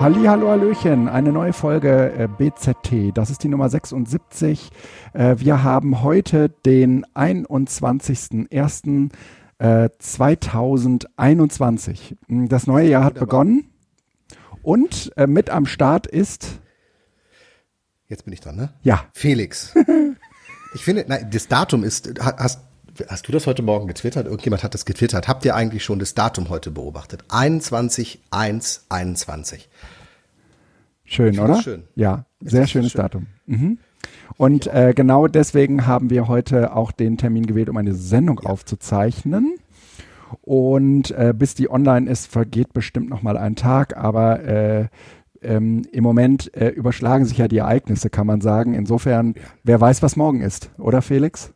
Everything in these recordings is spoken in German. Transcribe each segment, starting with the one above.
Halli, hallo, hallöchen, eine neue Folge äh, BZT. Das ist die Nummer 76. Äh, wir haben heute den 21.01.2021. Äh, das neue Jahr hat Wunderbar. begonnen und äh, mit am Start ist. Jetzt bin ich dran, ne? Ja. Felix. ich finde, nein, das Datum ist, hast, hast du das heute Morgen getwittert? Irgendjemand hat das getwittert. Habt ihr eigentlich schon das Datum heute beobachtet? 21, 1, 21. Schön, oder? Schön. Ja, sehr schönes schön. Datum. Mhm. Und äh, genau deswegen haben wir heute auch den Termin gewählt, um eine Sendung ja. aufzuzeichnen. Und äh, bis die online ist, vergeht bestimmt noch mal ein Tag, aber äh, ähm, im Moment äh, überschlagen sich ja die Ereignisse, kann man sagen. Insofern, wer weiß, was morgen ist, oder Felix?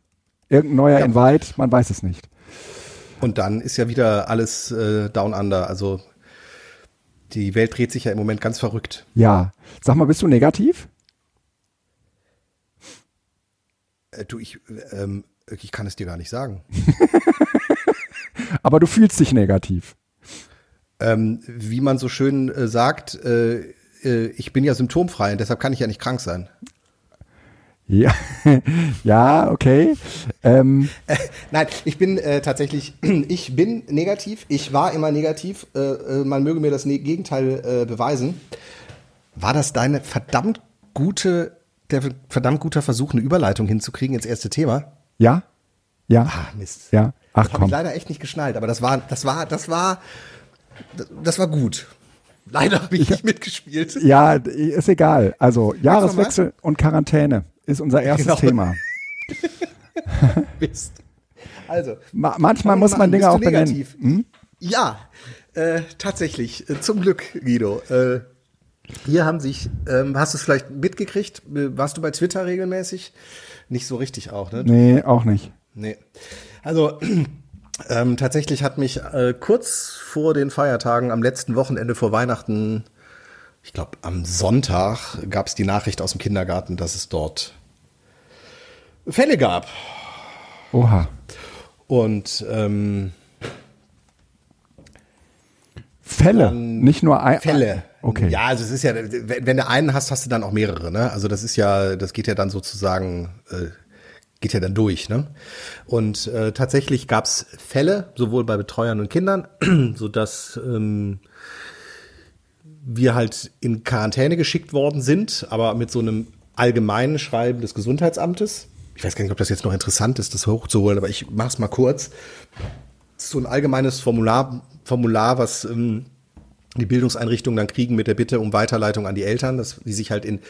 Irgendein neuer ja. Invite, man weiß es nicht. Und dann ist ja wieder alles äh, down under. Also die Welt dreht sich ja im Moment ganz verrückt. Ja. Sag mal, bist du negativ? Äh, du, ich, ähm, ich kann es dir gar nicht sagen. Aber du fühlst dich negativ. Ähm, wie man so schön äh, sagt, äh, äh, ich bin ja symptomfrei und deshalb kann ich ja nicht krank sein. Ja, ja, okay. Ähm. Äh, nein, ich bin äh, tatsächlich, ich bin negativ. Ich war immer negativ. Äh, äh man möge mir das ne-, Gegenteil äh, beweisen. War das deine verdammt gute, der verdammt guter Versuch, eine Überleitung hinzukriegen ins erste Thema? Ja, ja. Ah, Mist. Ja. Ach, das habe ich leider echt nicht geschnallt. Aber das war, das war, das war, das war gut. Leider habe ich nicht mitgespielt. Ja, ist egal. Also Jahreswechsel und Quarantäne ist unser erstes genau. Thema. Mist. Also. Ma manchmal muss man Dinge auch benennen. Hm? Ja, äh, tatsächlich. Äh, zum Glück, Guido. Äh, hier haben sich, ähm, hast du es vielleicht mitgekriegt? Äh, warst du bei Twitter regelmäßig? Nicht so richtig auch, ne? Nee, auch nicht. Nee. Also, ähm, tatsächlich hat mich äh, kurz vor den Feiertagen, am letzten Wochenende vor Weihnachten, ich glaube am Sonntag, gab es die Nachricht aus dem Kindergarten, dass es dort Fälle gab. Oha. Und ähm, Fälle, dann, nicht nur ein, Fälle. Okay. Ja, also es ist ja, wenn du einen hast, hast du dann auch mehrere. Ne? Also das ist ja, das geht ja dann sozusagen, äh, geht ja dann durch. Ne? Und äh, tatsächlich gab es Fälle, sowohl bei Betreuern und Kindern, so dass ähm, wir halt in Quarantäne geschickt worden sind, aber mit so einem allgemeinen Schreiben des Gesundheitsamtes ich weiß gar nicht, ob das jetzt noch interessant ist, das hochzuholen, aber ich mache es mal kurz. Das ist so ein allgemeines Formular, Formular was ähm, die Bildungseinrichtungen dann kriegen mit der Bitte um Weiterleitung an die Eltern, dass die sich halt in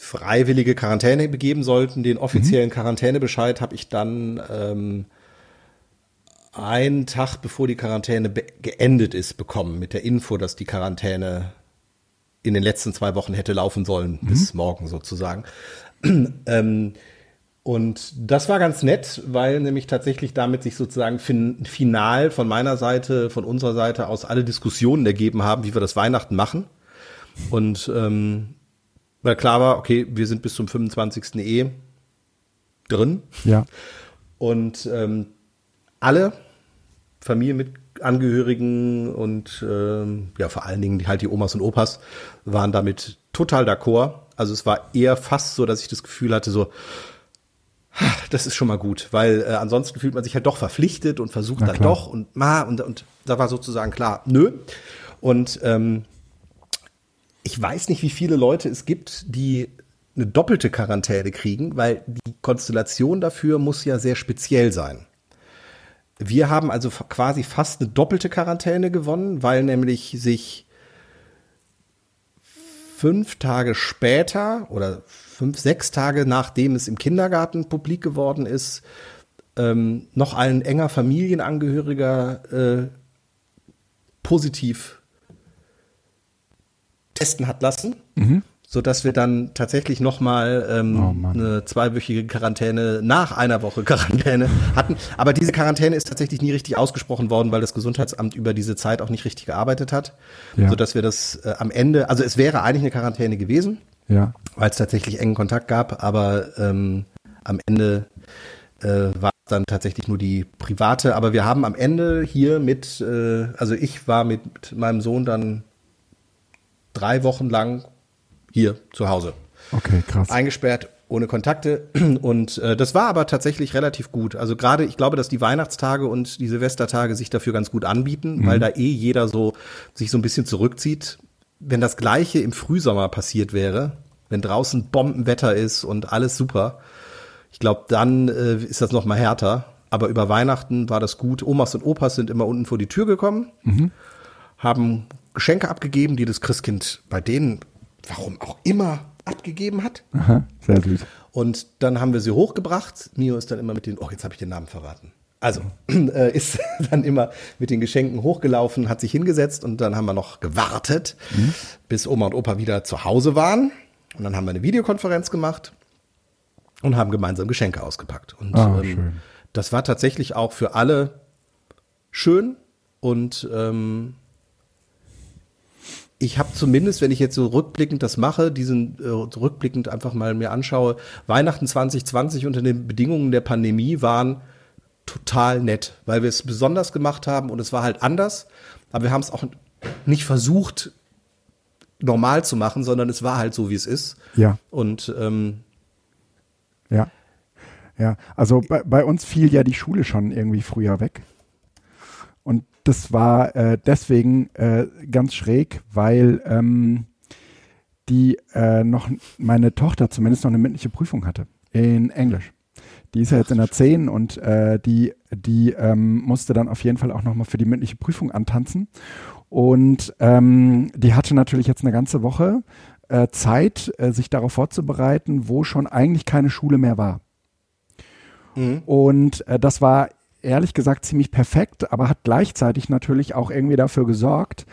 freiwillige Quarantäne begeben sollten. Den offiziellen mhm. Quarantänebescheid habe ich dann ähm, einen Tag bevor die Quarantäne geendet ist bekommen mit der Info, dass die Quarantäne in den letzten zwei Wochen hätte laufen sollen, mhm. bis morgen sozusagen. ähm, und das war ganz nett, weil nämlich tatsächlich damit sich sozusagen fin final von meiner Seite, von unserer Seite aus alle Diskussionen ergeben haben, wie wir das Weihnachten machen. Und ähm, weil klar war, okay, wir sind bis zum 25. eh drin. Ja. Und ähm, alle Familienangehörigen und ähm, ja vor allen Dingen halt die Omas und Opas waren damit total d'accord. Also es war eher fast so, dass ich das Gefühl hatte, so, das ist schon mal gut, weil äh, ansonsten fühlt man sich halt doch verpflichtet und versucht dann doch und ma und, und da war sozusagen klar, nö. Und ähm, ich weiß nicht, wie viele Leute es gibt, die eine doppelte Quarantäne kriegen, weil die Konstellation dafür muss ja sehr speziell sein. Wir haben also quasi fast eine doppelte Quarantäne gewonnen, weil nämlich sich fünf Tage später oder fünf, sechs Tage nachdem es im Kindergarten publik geworden ist, ähm, noch ein enger Familienangehöriger äh, positiv testen hat lassen. Mhm so dass wir dann tatsächlich noch mal ähm, oh eine zweiwöchige Quarantäne nach einer Woche Quarantäne hatten. Aber diese Quarantäne ist tatsächlich nie richtig ausgesprochen worden, weil das Gesundheitsamt über diese Zeit auch nicht richtig gearbeitet hat, ja. so dass wir das äh, am Ende, also es wäre eigentlich eine Quarantäne gewesen, ja. weil es tatsächlich engen Kontakt gab, aber ähm, am Ende äh, war es dann tatsächlich nur die private. Aber wir haben am Ende hier mit, äh, also ich war mit meinem Sohn dann drei Wochen lang hier zu Hause. Okay, krass. Eingesperrt, ohne Kontakte. Und äh, das war aber tatsächlich relativ gut. Also gerade, ich glaube, dass die Weihnachtstage und die Silvestertage sich dafür ganz gut anbieten, mhm. weil da eh jeder so sich so ein bisschen zurückzieht. Wenn das Gleiche im Frühsommer passiert wäre, wenn draußen Bombenwetter ist und alles super, ich glaube, dann äh, ist das noch mal härter. Aber über Weihnachten war das gut. Omas und Opas sind immer unten vor die Tür gekommen, mhm. haben Geschenke abgegeben, die das Christkind bei denen, warum auch immer, abgegeben hat. Aha, sehr süß. Und dann haben wir sie hochgebracht. Mio ist dann immer mit den, oh, jetzt habe ich den Namen verraten. Also äh, ist dann immer mit den Geschenken hochgelaufen, hat sich hingesetzt und dann haben wir noch gewartet, mhm. bis Oma und Opa wieder zu Hause waren. Und dann haben wir eine Videokonferenz gemacht und haben gemeinsam Geschenke ausgepackt. Und ah, ähm, das war tatsächlich auch für alle schön und ähm, ich habe zumindest, wenn ich jetzt so rückblickend das mache, diesen äh, rückblickend einfach mal mir anschaue, Weihnachten 2020 unter den Bedingungen der Pandemie waren total nett, weil wir es besonders gemacht haben und es war halt anders, aber wir haben es auch nicht versucht normal zu machen, sondern es war halt so, wie es ist. Ja. Und ähm, ja. Ja, also bei, bei uns fiel ja die Schule schon irgendwie früher weg. Das war äh, deswegen äh, ganz schräg, weil ähm, die äh, noch, meine Tochter zumindest noch eine mündliche Prüfung hatte in Englisch. Die ist ja jetzt in der 10 und äh, die, die ähm, musste dann auf jeden Fall auch nochmal für die mündliche Prüfung antanzen. Und ähm, die hatte natürlich jetzt eine ganze Woche äh, Zeit, äh, sich darauf vorzubereiten, wo schon eigentlich keine Schule mehr war. Mhm. Und äh, das war ehrlich gesagt ziemlich perfekt, aber hat gleichzeitig natürlich auch irgendwie dafür gesorgt,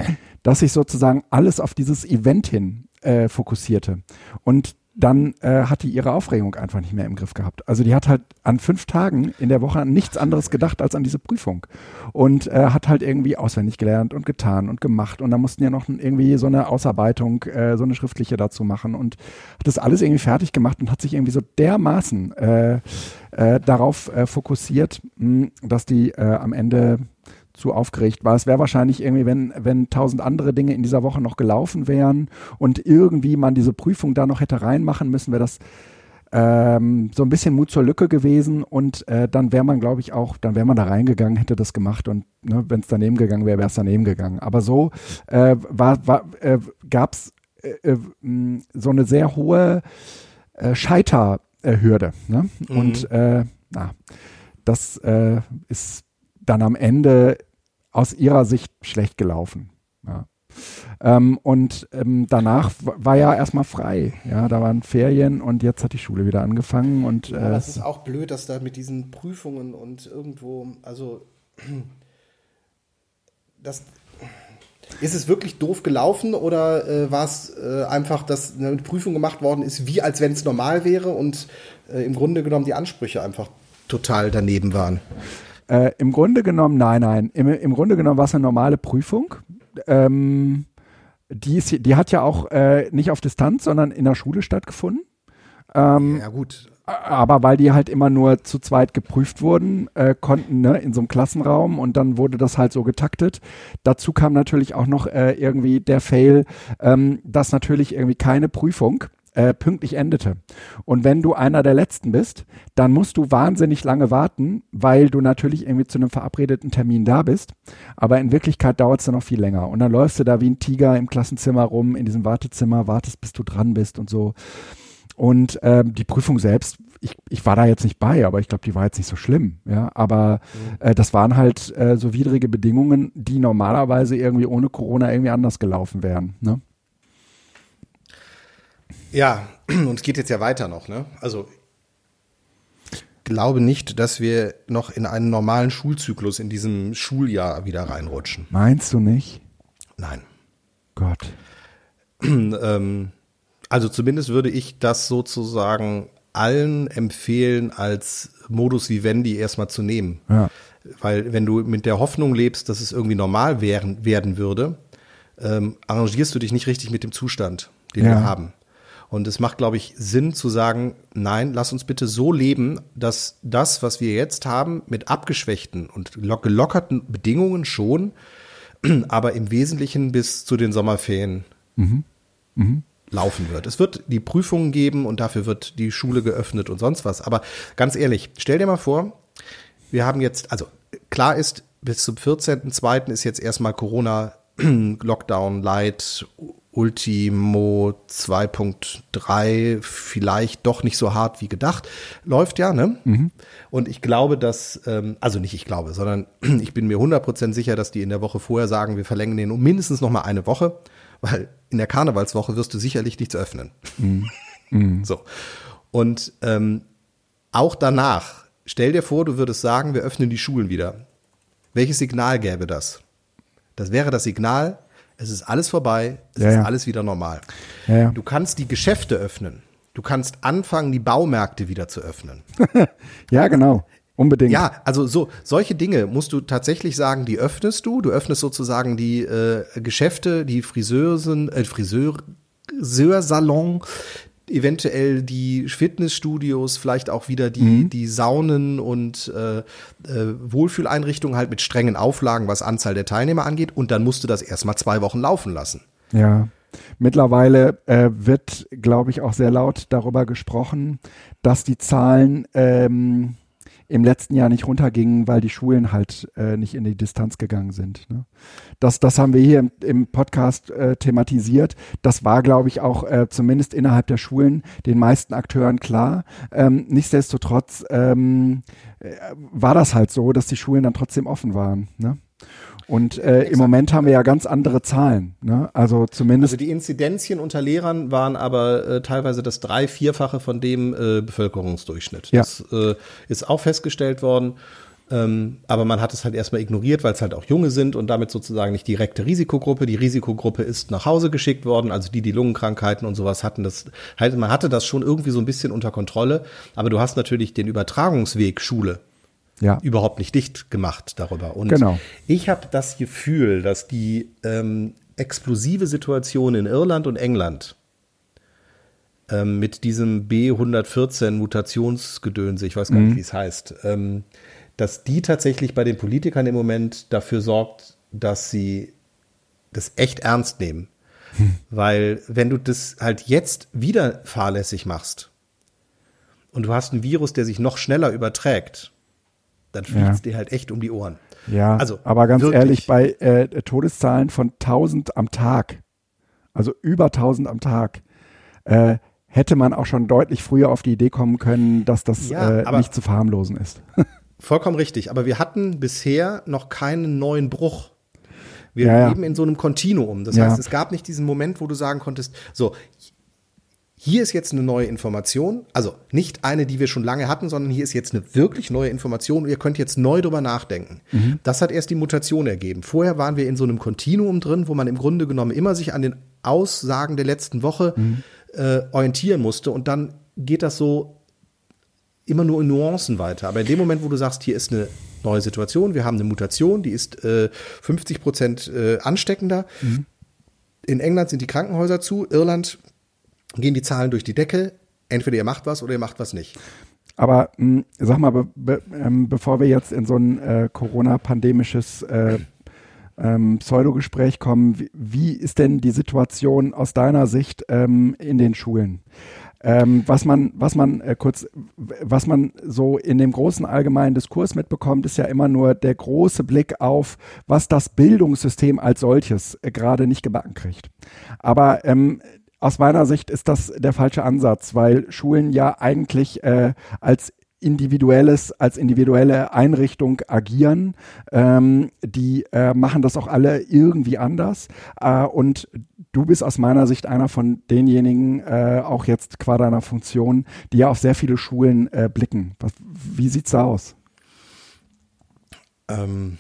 dass sich sozusagen alles auf dieses Event hin äh, fokussierte. Und dann äh, hat die ihre Aufregung einfach nicht mehr im Griff gehabt. Also die hat halt an fünf Tagen in der Woche an nichts anderes gedacht als an diese Prüfung und äh, hat halt irgendwie auswendig gelernt und getan und gemacht und da mussten ja noch irgendwie so eine Ausarbeitung, äh, so eine schriftliche dazu machen und hat das alles irgendwie fertig gemacht und hat sich irgendwie so dermaßen äh, äh, darauf äh, fokussiert, mh, dass die äh, am Ende zu aufgeregt war. Es wäre wahrscheinlich irgendwie, wenn, wenn tausend andere Dinge in dieser Woche noch gelaufen wären und irgendwie man diese Prüfung da noch hätte reinmachen müssen, wäre das ähm, so ein bisschen Mut zur Lücke gewesen und äh, dann wäre man, glaube ich, auch, dann wäre man da reingegangen, hätte das gemacht und ne, wenn es daneben gegangen wäre, wäre es daneben gegangen. Aber so äh, war, war, äh, gab es äh, äh, so eine sehr hohe äh, Scheiterhürde. Ne? Mhm. Und na, das ist dann am Ende aus ihrer Sicht schlecht gelaufen. Ja. Ähm, und ähm, danach war ja erstmal frei. Ja, da waren Ferien und jetzt hat die Schule wieder angefangen. Und, äh, das ist auch blöd, dass da mit diesen Prüfungen und irgendwo, also das ist es wirklich doof gelaufen oder äh, war es äh, einfach, dass eine Prüfung gemacht worden ist, wie als wenn es normal wäre und äh, im Grunde genommen die Ansprüche einfach total daneben waren? Äh, Im Grunde genommen, nein, nein. Im, im Grunde genommen war es eine normale Prüfung. Ähm, die, ist, die hat ja auch äh, nicht auf Distanz, sondern in der Schule stattgefunden. Ähm, ja, gut. Aber weil die halt immer nur zu zweit geprüft wurden, äh, konnten ne, in so einem Klassenraum und dann wurde das halt so getaktet. Dazu kam natürlich auch noch äh, irgendwie der Fail, ähm, dass natürlich irgendwie keine Prüfung äh, pünktlich endete. Und wenn du einer der Letzten bist, dann musst du wahnsinnig lange warten, weil du natürlich irgendwie zu einem verabredeten Termin da bist. Aber in Wirklichkeit dauert es dann noch viel länger. Und dann läufst du da wie ein Tiger im Klassenzimmer rum, in diesem Wartezimmer, wartest, bis du dran bist und so. Und ähm, die Prüfung selbst, ich, ich war da jetzt nicht bei, aber ich glaube, die war jetzt nicht so schlimm. Ja, aber mhm. äh, das waren halt äh, so widrige Bedingungen, die normalerweise irgendwie ohne Corona irgendwie anders gelaufen wären. Ne? Ja, und es geht jetzt ja weiter noch, ne? Also ich glaube nicht, dass wir noch in einen normalen Schulzyklus in diesem Schuljahr wieder reinrutschen. Meinst du nicht? Nein. Gott. ähm, also zumindest würde ich das sozusagen allen empfehlen, als Modus vivendi erstmal zu nehmen. Ja. Weil wenn du mit der Hoffnung lebst, dass es irgendwie normal werden, werden würde, ähm, arrangierst du dich nicht richtig mit dem Zustand, den ja. wir haben. Und es macht, glaube ich, Sinn zu sagen, nein, lass uns bitte so leben, dass das, was wir jetzt haben, mit abgeschwächten und gelockerten Bedingungen schon, aber im Wesentlichen bis zu den Sommerferien mhm. mhm. laufen wird. Es wird die Prüfungen geben und dafür wird die Schule geöffnet und sonst was. Aber ganz ehrlich, stell dir mal vor, wir haben jetzt, also klar ist, bis zum 14.02. ist jetzt erstmal Corona Lockdown Light Ultimo 2.3 vielleicht doch nicht so hart wie gedacht. Läuft ja, ne? Mhm. Und ich glaube, dass, ähm, also nicht ich glaube, sondern ich bin mir 100% sicher, dass die in der Woche vorher sagen, wir verlängern den um mindestens noch mal eine Woche, weil in der Karnevalswoche wirst du sicherlich nichts öffnen. Mhm. Mhm. So. Und ähm, auch danach, stell dir vor, du würdest sagen, wir öffnen die Schulen wieder. Welches Signal gäbe das? Das wäre das Signal, es ist alles vorbei, es ja, ist ja. alles wieder normal. Ja, du kannst die Geschäfte öffnen. Du kannst anfangen, die Baumärkte wieder zu öffnen. ja, genau. Unbedingt. Ja, also so solche Dinge musst du tatsächlich sagen, die öffnest du. Du öffnest sozusagen die äh, Geschäfte, die Friseusen, äh, Friseur, Friseursalon, eventuell die Fitnessstudios, vielleicht auch wieder die, mhm. die Saunen und äh, äh, Wohlfühleinrichtungen halt mit strengen Auflagen, was Anzahl der Teilnehmer angeht. Und dann musst du das erstmal zwei Wochen laufen lassen. Ja. Mittlerweile äh, wird, glaube ich, auch sehr laut darüber gesprochen, dass die Zahlen ähm, im letzten Jahr nicht runtergingen, weil die Schulen halt äh, nicht in die Distanz gegangen sind. Ne? Das, das haben wir hier im, im Podcast äh, thematisiert. Das war, glaube ich, auch äh, zumindest innerhalb der Schulen den meisten Akteuren klar. Ähm, nichtsdestotrotz ähm, äh, war das halt so, dass die Schulen dann trotzdem offen waren. Ne? Und äh, im Moment haben wir ja ganz andere Zahlen. Ne? Also zumindest. Also die Inzidenzien unter Lehrern waren aber äh, teilweise das drei-, vierfache von dem äh, Bevölkerungsdurchschnitt. Ja. Das äh, ist auch festgestellt worden. Ähm, aber man hat es halt erstmal ignoriert, weil es halt auch Junge sind und damit sozusagen nicht direkte Risikogruppe. Die Risikogruppe ist nach Hause geschickt worden, also die, die Lungenkrankheiten und sowas hatten das, halt, man hatte das schon irgendwie so ein bisschen unter Kontrolle. Aber du hast natürlich den Übertragungsweg Schule ja. überhaupt nicht dicht gemacht darüber. Und genau. ich habe das Gefühl, dass die ähm, explosive Situation in Irland und England ähm, mit diesem B114 Mutationsgedönse, ich weiß gar mhm. nicht, wie es heißt, ähm, dass die tatsächlich bei den Politikern im Moment dafür sorgt, dass sie das echt ernst nehmen. Hm. Weil wenn du das halt jetzt wieder fahrlässig machst und du hast ein Virus, der sich noch schneller überträgt, dann fliegt es ja. dir halt echt um die Ohren. Ja, also, aber ganz wirklich. ehrlich, bei äh, Todeszahlen von 1000 am Tag, also über 1000 am Tag, äh, hätte man auch schon deutlich früher auf die Idee kommen können, dass das ja, äh, nicht zu verharmlosen ist. vollkommen richtig, aber wir hatten bisher noch keinen neuen Bruch. Wir ja, leben in so einem Kontinuum. Das heißt, es gab nicht diesen Moment, wo du sagen konntest, so, hier ist jetzt eine neue Information, also nicht eine, die wir schon lange hatten, sondern hier ist jetzt eine wirklich neue Information und ihr könnt jetzt neu drüber nachdenken. Mhm. Das hat erst die Mutation ergeben. Vorher waren wir in so einem Kontinuum drin, wo man im Grunde genommen immer sich an den Aussagen der letzten Woche mhm. äh, orientieren musste und dann geht das so immer nur in Nuancen weiter. Aber in dem Moment, wo du sagst, hier ist eine neue Situation, wir haben eine Mutation, die ist äh, 50 Prozent äh, ansteckender. Mhm. In England sind die Krankenhäuser zu, Irland gehen die Zahlen durch die Decke. Entweder ihr macht was oder ihr macht was nicht. Aber mh, hm, sag mal, be, be, ähm, bevor wir jetzt in so ein äh, Corona-pandemisches äh, ähm, Pseudogespräch kommen, wie, wie, ist denn die Situation aus deiner Sicht ähm, in den Schulen? Ähm, was man, was man äh, kurz, was man so in dem großen allgemeinen Diskurs mitbekommt, ist ja immer nur der große Blick auf, was das Bildungssystem als solches äh, gerade nicht gebacken kriegt. Aber ähm, aus meiner Sicht ist das der falsche Ansatz, weil Schulen ja eigentlich äh, als individuelles, als individuelle Einrichtung agieren. Ähm, die äh, machen das auch alle irgendwie anders. Äh, und du bist aus meiner Sicht einer von denjenigen, äh, auch jetzt qua deiner Funktion, die ja auf sehr viele Schulen äh, blicken. Was, wie sieht's da aus? Ähm,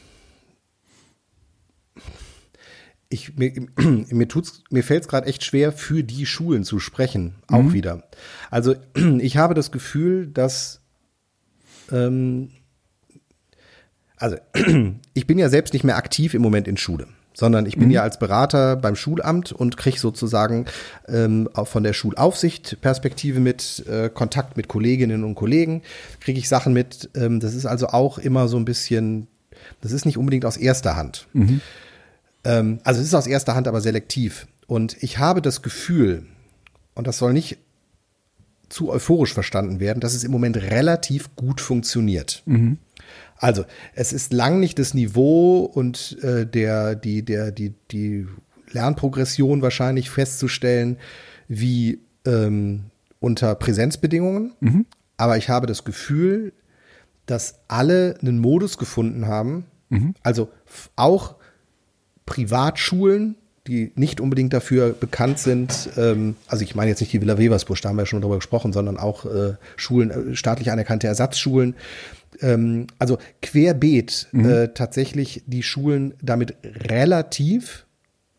ich, mir, mir, tut's, mir fällt es gerade echt schwer, für die Schulen zu sprechen, auch mhm. wieder. Also ich habe das Gefühl, dass ähm, also ich bin ja selbst nicht mehr aktiv im Moment in Schule, sondern ich bin mhm. ja als Berater beim Schulamt und kriege sozusagen ähm, von der Schulaufsicht Perspektive mit, äh, Kontakt mit Kolleginnen und Kollegen, kriege ich Sachen mit. Ähm, das ist also auch immer so ein bisschen, das ist nicht unbedingt aus erster Hand. Mhm. Ähm, also es ist aus erster Hand aber selektiv. Und ich habe das Gefühl, und das soll nicht zu euphorisch verstanden werden, dass es im Moment relativ gut funktioniert. Mhm. Also, es ist lang nicht das Niveau und äh, der, die, der, die, die Lernprogression wahrscheinlich festzustellen, wie ähm, unter Präsenzbedingungen. Mhm. Aber ich habe das Gefühl, dass alle einen Modus gefunden haben, mhm. also auch Privatschulen, die nicht unbedingt dafür bekannt sind, ähm, also ich meine jetzt nicht die Villa Weversbusch, da haben wir ja schon drüber gesprochen, sondern auch äh, Schulen, äh, staatlich anerkannte Ersatzschulen, ähm, also querbeet mhm. äh, tatsächlich die Schulen damit relativ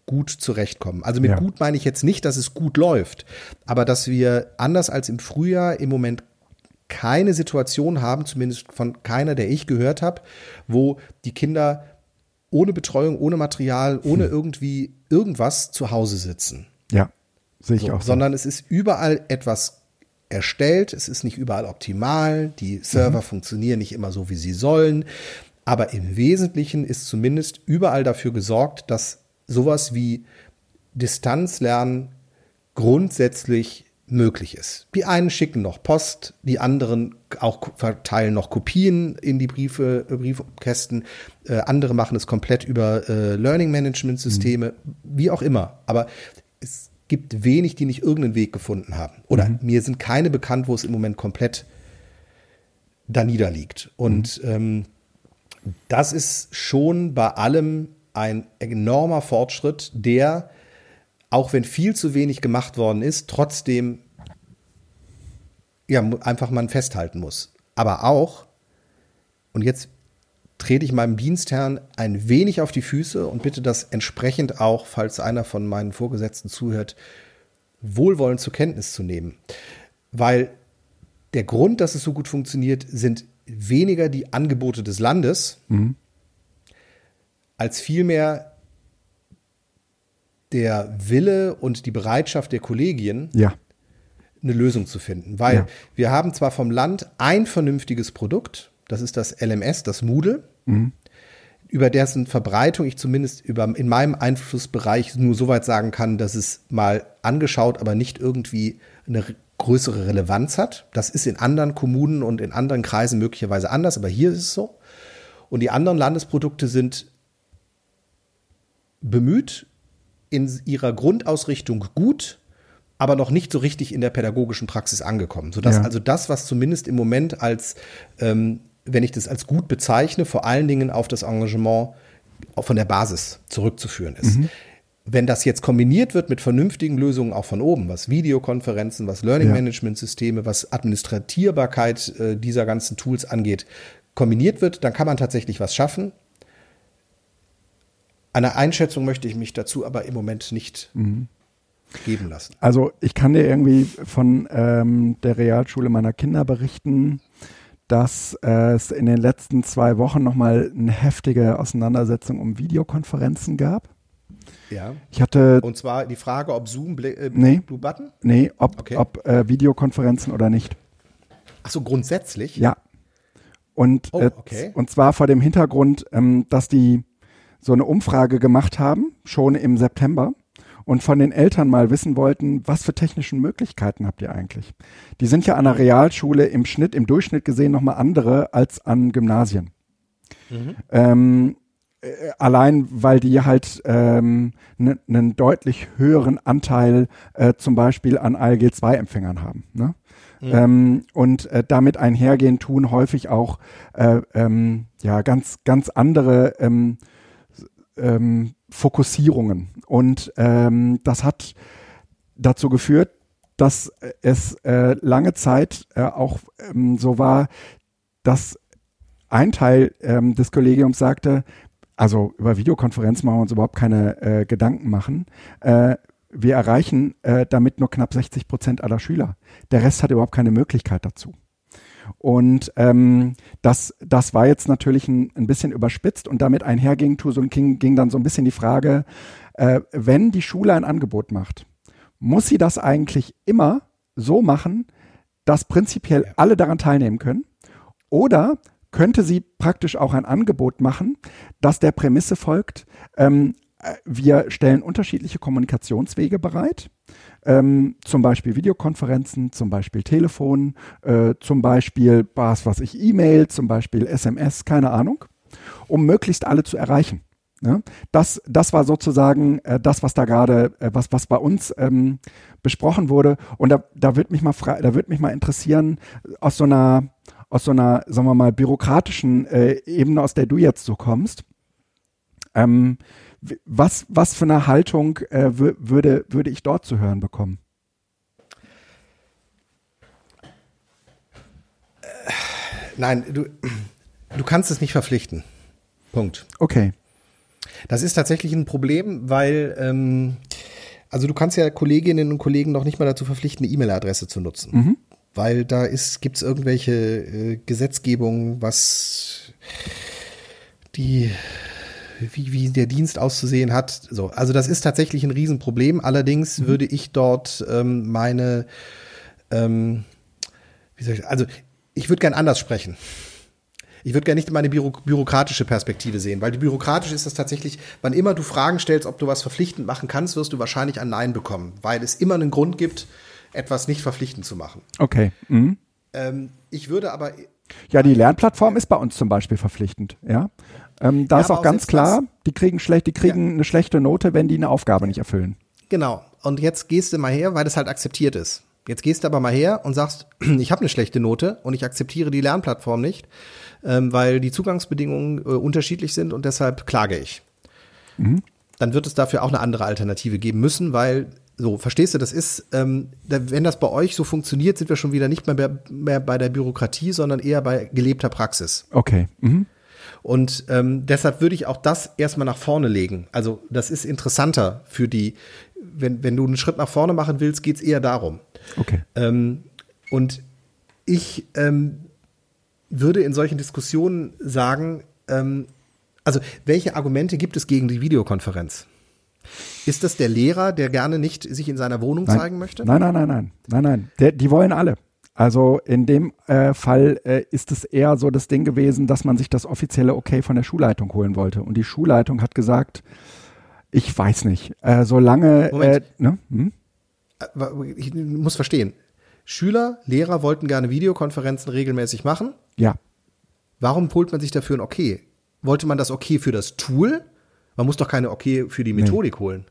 gut zurechtkommen. Also mit ja. gut meine ich jetzt nicht, dass es gut läuft, aber dass wir anders als im Frühjahr im Moment keine Situation haben, zumindest von keiner, der ich gehört habe, wo die Kinder ohne Betreuung, ohne Material, ohne hm. irgendwie irgendwas zu Hause sitzen. Ja, sehe ich so, auch. So. Sondern es ist überall etwas erstellt, es ist nicht überall optimal, die Server mhm. funktionieren nicht immer so, wie sie sollen, aber im Wesentlichen ist zumindest überall dafür gesorgt, dass sowas wie Distanzlernen grundsätzlich möglich ist. Die einen schicken noch Post, die anderen auch verteilen noch Kopien in die Briefe, äh, Briefkästen, äh, andere machen es komplett über äh, Learning Management Systeme, mhm. wie auch immer. Aber es gibt wenig, die nicht irgendeinen Weg gefunden haben. Oder mhm. mir sind keine bekannt, wo es im Moment komplett da niederliegt. Und mhm. ähm, das ist schon bei allem ein enormer Fortschritt, der auch wenn viel zu wenig gemacht worden ist, trotzdem ja, einfach man festhalten muss. Aber auch, und jetzt trete ich meinem Dienstherrn ein wenig auf die Füße und bitte das entsprechend auch, falls einer von meinen Vorgesetzten zuhört, wohlwollend zur Kenntnis zu nehmen. Weil der Grund, dass es so gut funktioniert, sind weniger die Angebote des Landes, mhm. als vielmehr der Wille und die Bereitschaft der Kollegien, ja. eine Lösung zu finden. Weil ja. wir haben zwar vom Land ein vernünftiges Produkt, das ist das LMS, das Moodle, mhm. über dessen Verbreitung ich zumindest über, in meinem Einflussbereich nur so weit sagen kann, dass es mal angeschaut, aber nicht irgendwie eine größere Relevanz hat. Das ist in anderen Kommunen und in anderen Kreisen möglicherweise anders, aber hier ist es so. Und die anderen Landesprodukte sind bemüht, in ihrer Grundausrichtung gut, aber noch nicht so richtig in der pädagogischen Praxis angekommen. Sodass ja. also das, was zumindest im Moment als, ähm, wenn ich das als gut bezeichne, vor allen Dingen auf das Engagement von der Basis zurückzuführen ist. Mhm. Wenn das jetzt kombiniert wird mit vernünftigen Lösungen auch von oben, was Videokonferenzen, was Learning Management Systeme, was Administratierbarkeit äh, dieser ganzen Tools angeht, kombiniert wird, dann kann man tatsächlich was schaffen. Eine Einschätzung möchte ich mich dazu aber im Moment nicht mhm. geben lassen. Also ich kann dir irgendwie von ähm, der Realschule meiner Kinder berichten, dass äh, es in den letzten zwei Wochen nochmal eine heftige Auseinandersetzung um Videokonferenzen gab. Ja. Ich hatte. Und zwar die Frage, ob Zoom äh, nee, Blue Button? Nee, ob, okay. ob äh, Videokonferenzen oder nicht. Ach so, grundsätzlich? Ja. Und, oh, okay. äh, und zwar vor dem Hintergrund, ähm, dass die so eine Umfrage gemacht haben, schon im September, und von den Eltern mal wissen wollten, was für technischen Möglichkeiten habt ihr eigentlich? Die sind ja an der Realschule im Schnitt, im Durchschnitt gesehen nochmal andere als an Gymnasien. Mhm. Ähm, äh, allein weil die halt ähm, einen ne, deutlich höheren Anteil äh, zum Beispiel an ALG-2-Empfängern haben. Ne? Mhm. Ähm, und äh, damit einhergehen tun häufig auch äh, ähm, ja ganz ganz andere ähm, ähm, Fokussierungen. Und ähm, das hat dazu geführt, dass es äh, lange Zeit äh, auch ähm, so war, dass ein Teil ähm, des Kollegiums sagte, also über Videokonferenz machen wir uns überhaupt keine äh, Gedanken machen. Äh, wir erreichen äh, damit nur knapp 60 Prozent aller Schüler. Der Rest hat überhaupt keine Möglichkeit dazu. Und ähm, das, das war jetzt natürlich ein, ein bisschen überspitzt und damit einherging und ging, ging dann so ein bisschen die Frage, äh, wenn die Schule ein Angebot macht, muss sie das eigentlich immer so machen, dass prinzipiell alle daran teilnehmen können? Oder könnte sie praktisch auch ein Angebot machen, das der Prämisse folgt, ähm, wir stellen unterschiedliche Kommunikationswege bereit. Ähm, zum Beispiel Videokonferenzen, zum Beispiel Telefon, äh, zum Beispiel was, was ich, E-Mail, zum Beispiel SMS, keine Ahnung, um möglichst alle zu erreichen. Ja, das, das war sozusagen äh, das, was da gerade, äh, was, was bei uns ähm, besprochen wurde. Und da, da wird mich mal mich mal interessieren, aus so einer, aus so einer, sagen wir mal, bürokratischen äh, Ebene, aus der du jetzt so kommst. Ähm, was, was für eine Haltung äh, würde, würde ich dort zu hören bekommen? Nein, du, du kannst es nicht verpflichten. Punkt. Okay. Das ist tatsächlich ein Problem, weil ähm, also du kannst ja Kolleginnen und Kollegen noch nicht mal dazu verpflichten, eine E-Mail-Adresse zu nutzen. Mhm. Weil da ist, gibt es irgendwelche äh, Gesetzgebungen, was die, wie, wie der Dienst auszusehen hat. So, also das ist tatsächlich ein Riesenproblem. Allerdings mhm. würde ich dort ähm, meine, ähm, wie soll ich, also ich würde gern anders sprechen ich würde gerne nicht meine Büro bürokratische Perspektive sehen, weil die bürokratisch ist das tatsächlich, wann immer du Fragen stellst, ob du was verpflichtend machen kannst, wirst du wahrscheinlich ein Nein bekommen, weil es immer einen Grund gibt, etwas nicht verpflichtend zu machen. Okay. Mhm. Ähm, ich würde aber. Ja, die Lernplattform ist bei uns zum Beispiel verpflichtend, ja. Ähm, da ja, ist auch ganz klar, die kriegen schlecht, die kriegen ja. eine schlechte Note, wenn die eine Aufgabe nicht erfüllen. Genau. Und jetzt gehst du mal her, weil das halt akzeptiert ist. Jetzt gehst du aber mal her und sagst, ich habe eine schlechte Note und ich akzeptiere die Lernplattform nicht ähm, weil die Zugangsbedingungen äh, unterschiedlich sind und deshalb klage ich. Mhm. Dann wird es dafür auch eine andere Alternative geben müssen, weil so, verstehst du, das ist, ähm, wenn das bei euch so funktioniert, sind wir schon wieder nicht mehr, mehr bei der Bürokratie, sondern eher bei gelebter Praxis. Okay. Mhm. Und ähm, deshalb würde ich auch das erstmal nach vorne legen. Also das ist interessanter für die, wenn, wenn du einen Schritt nach vorne machen willst, geht es eher darum. Okay. Ähm, und ich ähm, würde in solchen Diskussionen sagen, ähm, also welche Argumente gibt es gegen die Videokonferenz? Ist das der Lehrer, der gerne nicht sich in seiner Wohnung nein. zeigen möchte? Nein, nein, nein, nein, nein, nein. Der, die wollen alle. Also in dem äh, Fall äh, ist es eher so das Ding gewesen, dass man sich das offizielle Okay von der Schulleitung holen wollte. Und die Schulleitung hat gesagt, ich weiß nicht, äh, solange. Moment. Äh, ne? hm? Äh, ich muss verstehen. Schüler, Lehrer wollten gerne Videokonferenzen regelmäßig machen. Ja. Warum holt man sich dafür ein Okay? Wollte man das Okay für das Tool? Man muss doch keine Okay für die Methodik nee. holen.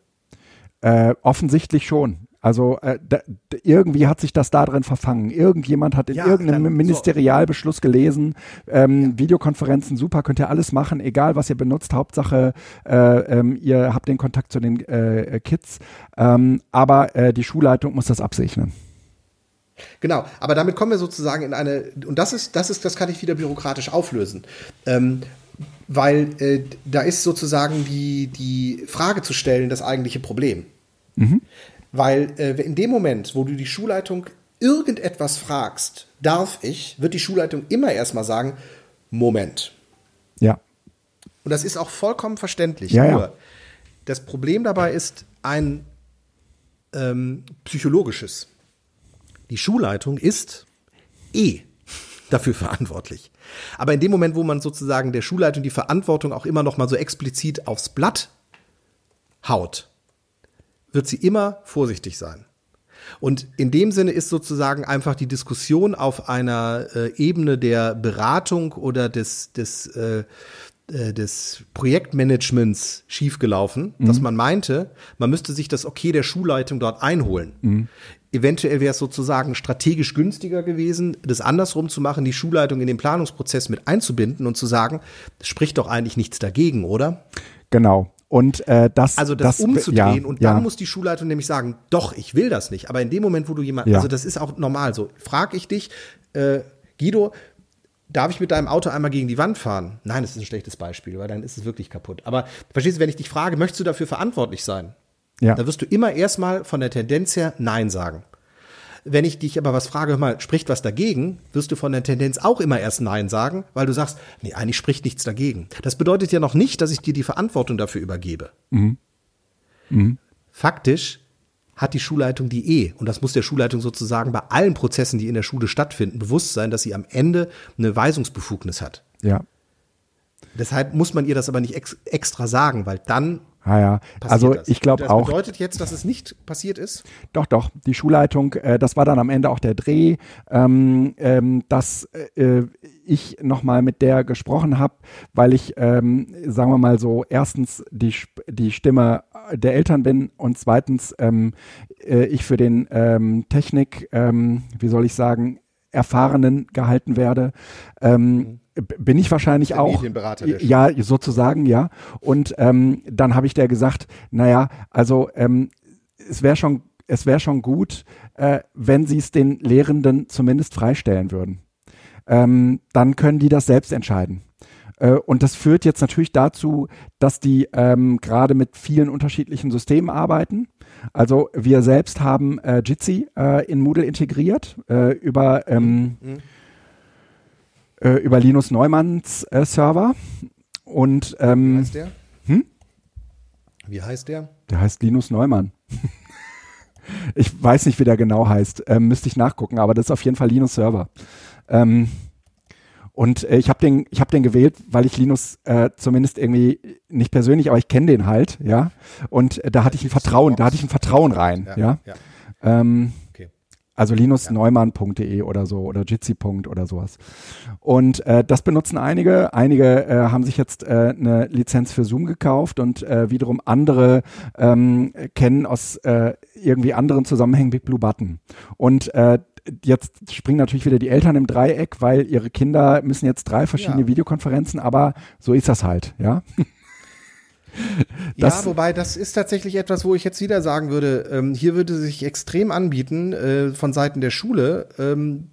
Äh, offensichtlich schon. Also äh, da, irgendwie hat sich das da drin verfangen. Irgendjemand hat in ja, irgendeinem dann, Ministerialbeschluss gelesen, ähm, ja. Videokonferenzen super, könnt ihr alles machen, egal was ihr benutzt, Hauptsache äh, ähm, ihr habt den Kontakt zu den äh, Kids. Ähm, aber äh, die Schulleitung muss das absegnen. Genau, aber damit kommen wir sozusagen in eine, und das ist, das ist, das kann ich wieder bürokratisch auflösen. Ähm, weil äh, da ist sozusagen die, die Frage zu stellen das eigentliche Problem. Mhm. Weil äh, in dem Moment, wo du die Schulleitung irgendetwas fragst, darf ich, wird die Schulleitung immer erstmal sagen, Moment. Ja. Und das ist auch vollkommen verständlich. Ja, Nur, ja. das Problem dabei ist ein ähm, psychologisches. Die Schulleitung ist eh dafür verantwortlich. Aber in dem Moment, wo man sozusagen der Schulleitung die Verantwortung auch immer noch mal so explizit aufs Blatt haut, wird sie immer vorsichtig sein. Und in dem Sinne ist sozusagen einfach die Diskussion auf einer äh, Ebene der Beratung oder des, des, äh, äh des Projektmanagements schiefgelaufen, mhm. dass man meinte, man müsste sich das Okay der Schulleitung dort einholen. Mhm. Eventuell wäre es sozusagen strategisch günstiger gewesen, das andersrum zu machen, die Schulleitung in den Planungsprozess mit einzubinden und zu sagen, das spricht doch eigentlich nichts dagegen, oder? Genau. Und äh, das also das, das umzudrehen ja, und dann ja. muss die Schulleitung nämlich sagen, doch, ich will das nicht. Aber in dem Moment, wo du jemand, ja. also das ist auch normal so. Frag ich dich, äh, Guido, darf ich mit deinem Auto einmal gegen die Wand fahren? Nein, das ist ein schlechtes Beispiel, weil dann ist es wirklich kaputt. Aber verstehst du, wenn ich dich frage, möchtest du dafür verantwortlich sein? Ja. Da wirst du immer erstmal von der Tendenz her Nein sagen. Wenn ich dich aber was frage, mal, spricht was dagegen, wirst du von der Tendenz auch immer erst Nein sagen, weil du sagst, nee, eigentlich spricht nichts dagegen. Das bedeutet ja noch nicht, dass ich dir die Verantwortung dafür übergebe. Mhm. Mhm. Faktisch hat die Schulleitung die eh, und das muss der Schulleitung sozusagen bei allen Prozessen, die in der Schule stattfinden, bewusst sein, dass sie am Ende eine Weisungsbefugnis hat. Ja. Deshalb muss man ihr das aber nicht ex extra sagen, weil dann Ah ja, also das. ich glaube auch. Das bedeutet jetzt, dass es nicht passiert ist? Doch, doch. Die Schulleitung, äh, das war dann am Ende auch der Dreh, ähm, ähm, dass äh, ich nochmal mit der gesprochen habe, weil ich, ähm, sagen wir mal so, erstens die, die Stimme der Eltern bin und zweitens ähm, äh, ich für den ähm, Technik, ähm, wie soll ich sagen, Erfahrenen gehalten werde. Ähm, mhm bin ich wahrscheinlich der auch. Ja, sozusagen, ja. Und ähm, dann habe ich der gesagt, naja, also ähm, es wäre schon, es wäre schon gut, äh, wenn sie es den Lehrenden zumindest freistellen würden. Ähm, dann können die das selbst entscheiden. Äh, und das führt jetzt natürlich dazu, dass die ähm, gerade mit vielen unterschiedlichen Systemen arbeiten. Also wir selbst haben äh, Jitsi äh, in Moodle integriert äh, über ähm, mhm äh, über Linus Neumanns äh, Server. Und ähm, wie heißt der? Hm? Wie heißt der? Der heißt Linus Neumann. ich weiß nicht, wie der genau heißt. Ähm, müsste ich nachgucken, aber das ist auf jeden Fall Linus Server. Ähm, und äh, ich habe den, ich habe den gewählt, weil ich Linus äh, zumindest irgendwie nicht persönlich, aber ich kenne den halt, ja. Und äh, da hatte ich ein Vertrauen, da hatte ich ein Vertrauen rein, ja. ja. ja. Ähm, also linusneumann.de oder so oder Jitsi. oder sowas. Und äh, das benutzen einige. Einige äh, haben sich jetzt äh, eine Lizenz für Zoom gekauft und äh, wiederum andere ähm, kennen aus äh, irgendwie anderen Zusammenhängen Big Blue Button. Und äh, jetzt springen natürlich wieder die Eltern im Dreieck, weil ihre Kinder müssen jetzt drei verschiedene ja. Videokonferenzen, aber so ist das halt, ja. Ja, wobei das ist tatsächlich etwas, wo ich jetzt wieder sagen würde, ähm, hier würde sich extrem anbieten äh, von Seiten der Schule, ähm,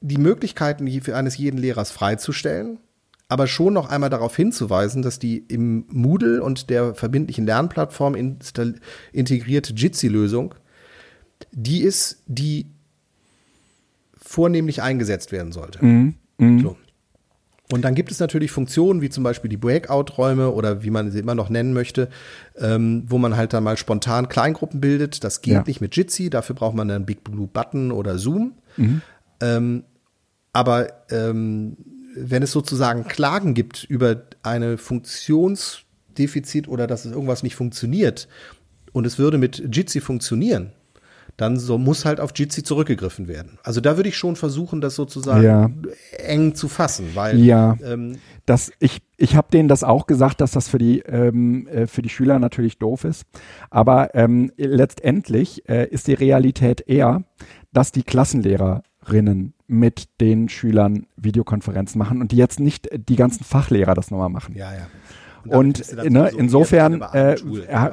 die Möglichkeiten für eines jeden Lehrers freizustellen, aber schon noch einmal darauf hinzuweisen, dass die im Moodle und der verbindlichen Lernplattform integrierte Jitsi-Lösung, die ist, die vornehmlich eingesetzt werden sollte. Mhm. Mhm. So. Und dann gibt es natürlich Funktionen wie zum Beispiel die Breakout-Räume oder wie man sie immer noch nennen möchte, ähm, wo man halt dann mal spontan Kleingruppen bildet. Das geht ja. nicht mit Jitsi, dafür braucht man dann Big Blue Button oder Zoom. Mhm. Ähm, aber ähm, wenn es sozusagen Klagen gibt über eine Funktionsdefizit oder dass es irgendwas nicht funktioniert und es würde mit Jitsi funktionieren, dann so muss halt auf Jitsi zurückgegriffen werden. Also da würde ich schon versuchen, das sozusagen ja. eng zu fassen, weil ja, ähm, das ich ich habe denen das auch gesagt, dass das für die ähm, äh, für die Schüler natürlich doof ist, aber ähm, letztendlich äh, ist die Realität eher, dass die Klassenlehrerinnen mit den Schülern Videokonferenzen machen und die jetzt nicht die ganzen Fachlehrer das nochmal machen. Ja, ja. Und, und ne, insofern äh,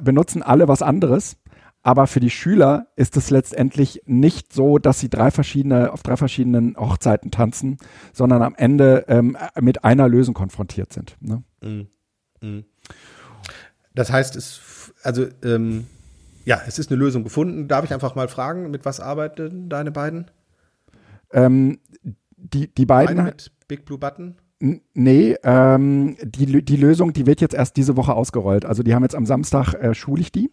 benutzen alle was anderes aber für die Schüler ist es letztendlich nicht so, dass sie drei verschiedene, auf drei verschiedenen Hochzeiten tanzen, sondern am Ende ähm, mit einer Lösung konfrontiert sind. Ne? Mhm. Mhm. Das heißt, es, also, ähm, ja, es ist eine Lösung gefunden. Darf ich einfach mal fragen, mit was arbeiten deine beiden? Ähm, die, die beiden. Eine mit Big Blue Button? Nee, ähm, die, die Lösung, die wird jetzt erst diese Woche ausgerollt. Also die haben jetzt am Samstag äh, schule ich die.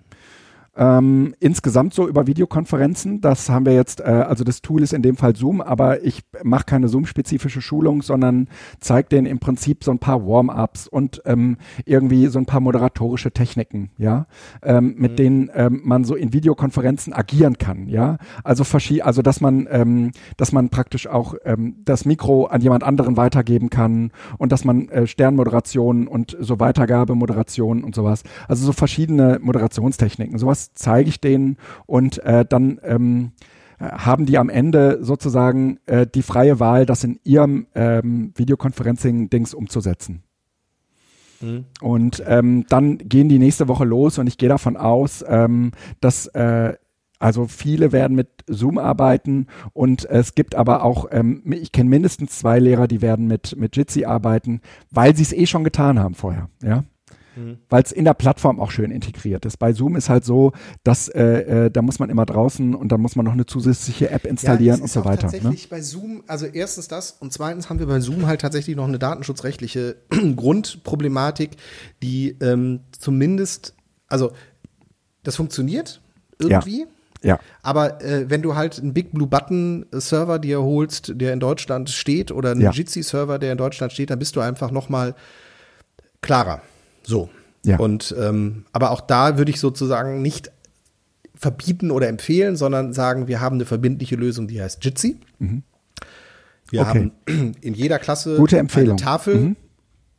Ähm, insgesamt so über Videokonferenzen, das haben wir jetzt, äh, also das Tool ist in dem Fall Zoom, aber ich mache keine Zoom-spezifische Schulung, sondern zeige denen im Prinzip so ein paar Warm-ups und ähm, irgendwie so ein paar moderatorische Techniken, ja, ähm, mit mhm. denen ähm, man so in Videokonferenzen agieren kann, ja. Also also dass man, ähm, dass man praktisch auch ähm, das Mikro an jemand anderen weitergeben kann und dass man äh, Sternmoderationen und so Weitergabemoderationen und sowas, also so verschiedene Moderationstechniken, sowas das zeige ich denen und äh, dann ähm, haben die am Ende sozusagen äh, die freie Wahl, das in ihrem ähm, Videoconferencing-Dings umzusetzen. Mhm. Und ähm, dann gehen die nächste Woche los und ich gehe davon aus, ähm, dass äh, also viele werden mit Zoom arbeiten und es gibt aber auch, ähm, ich kenne mindestens zwei Lehrer, die werden mit, mit Jitsi arbeiten, weil sie es eh schon getan haben vorher. Ja. Mhm. Weil es in der Plattform auch schön integriert ist. Bei Zoom ist halt so, dass äh, äh, da muss man immer draußen und dann muss man noch eine zusätzliche App installieren ja, und so weiter. Ne? Tatsächlich ne? bei Zoom, also erstens das und zweitens haben wir bei Zoom halt tatsächlich noch eine datenschutzrechtliche Grundproblematik, die ähm, zumindest, also das funktioniert irgendwie. Ja. Ja. Aber äh, wenn du halt einen Big Blue Button Server dir holst, der in Deutschland steht, oder einen ja. Jitsi Server, der in Deutschland steht, dann bist du einfach noch mal klarer. So. Ja. Und ähm, aber auch da würde ich sozusagen nicht verbieten oder empfehlen, sondern sagen, wir haben eine verbindliche Lösung, die heißt Jitsi. Mhm. Wir okay. haben in jeder Klasse Gute Empfehlung. eine Tafel. Mhm.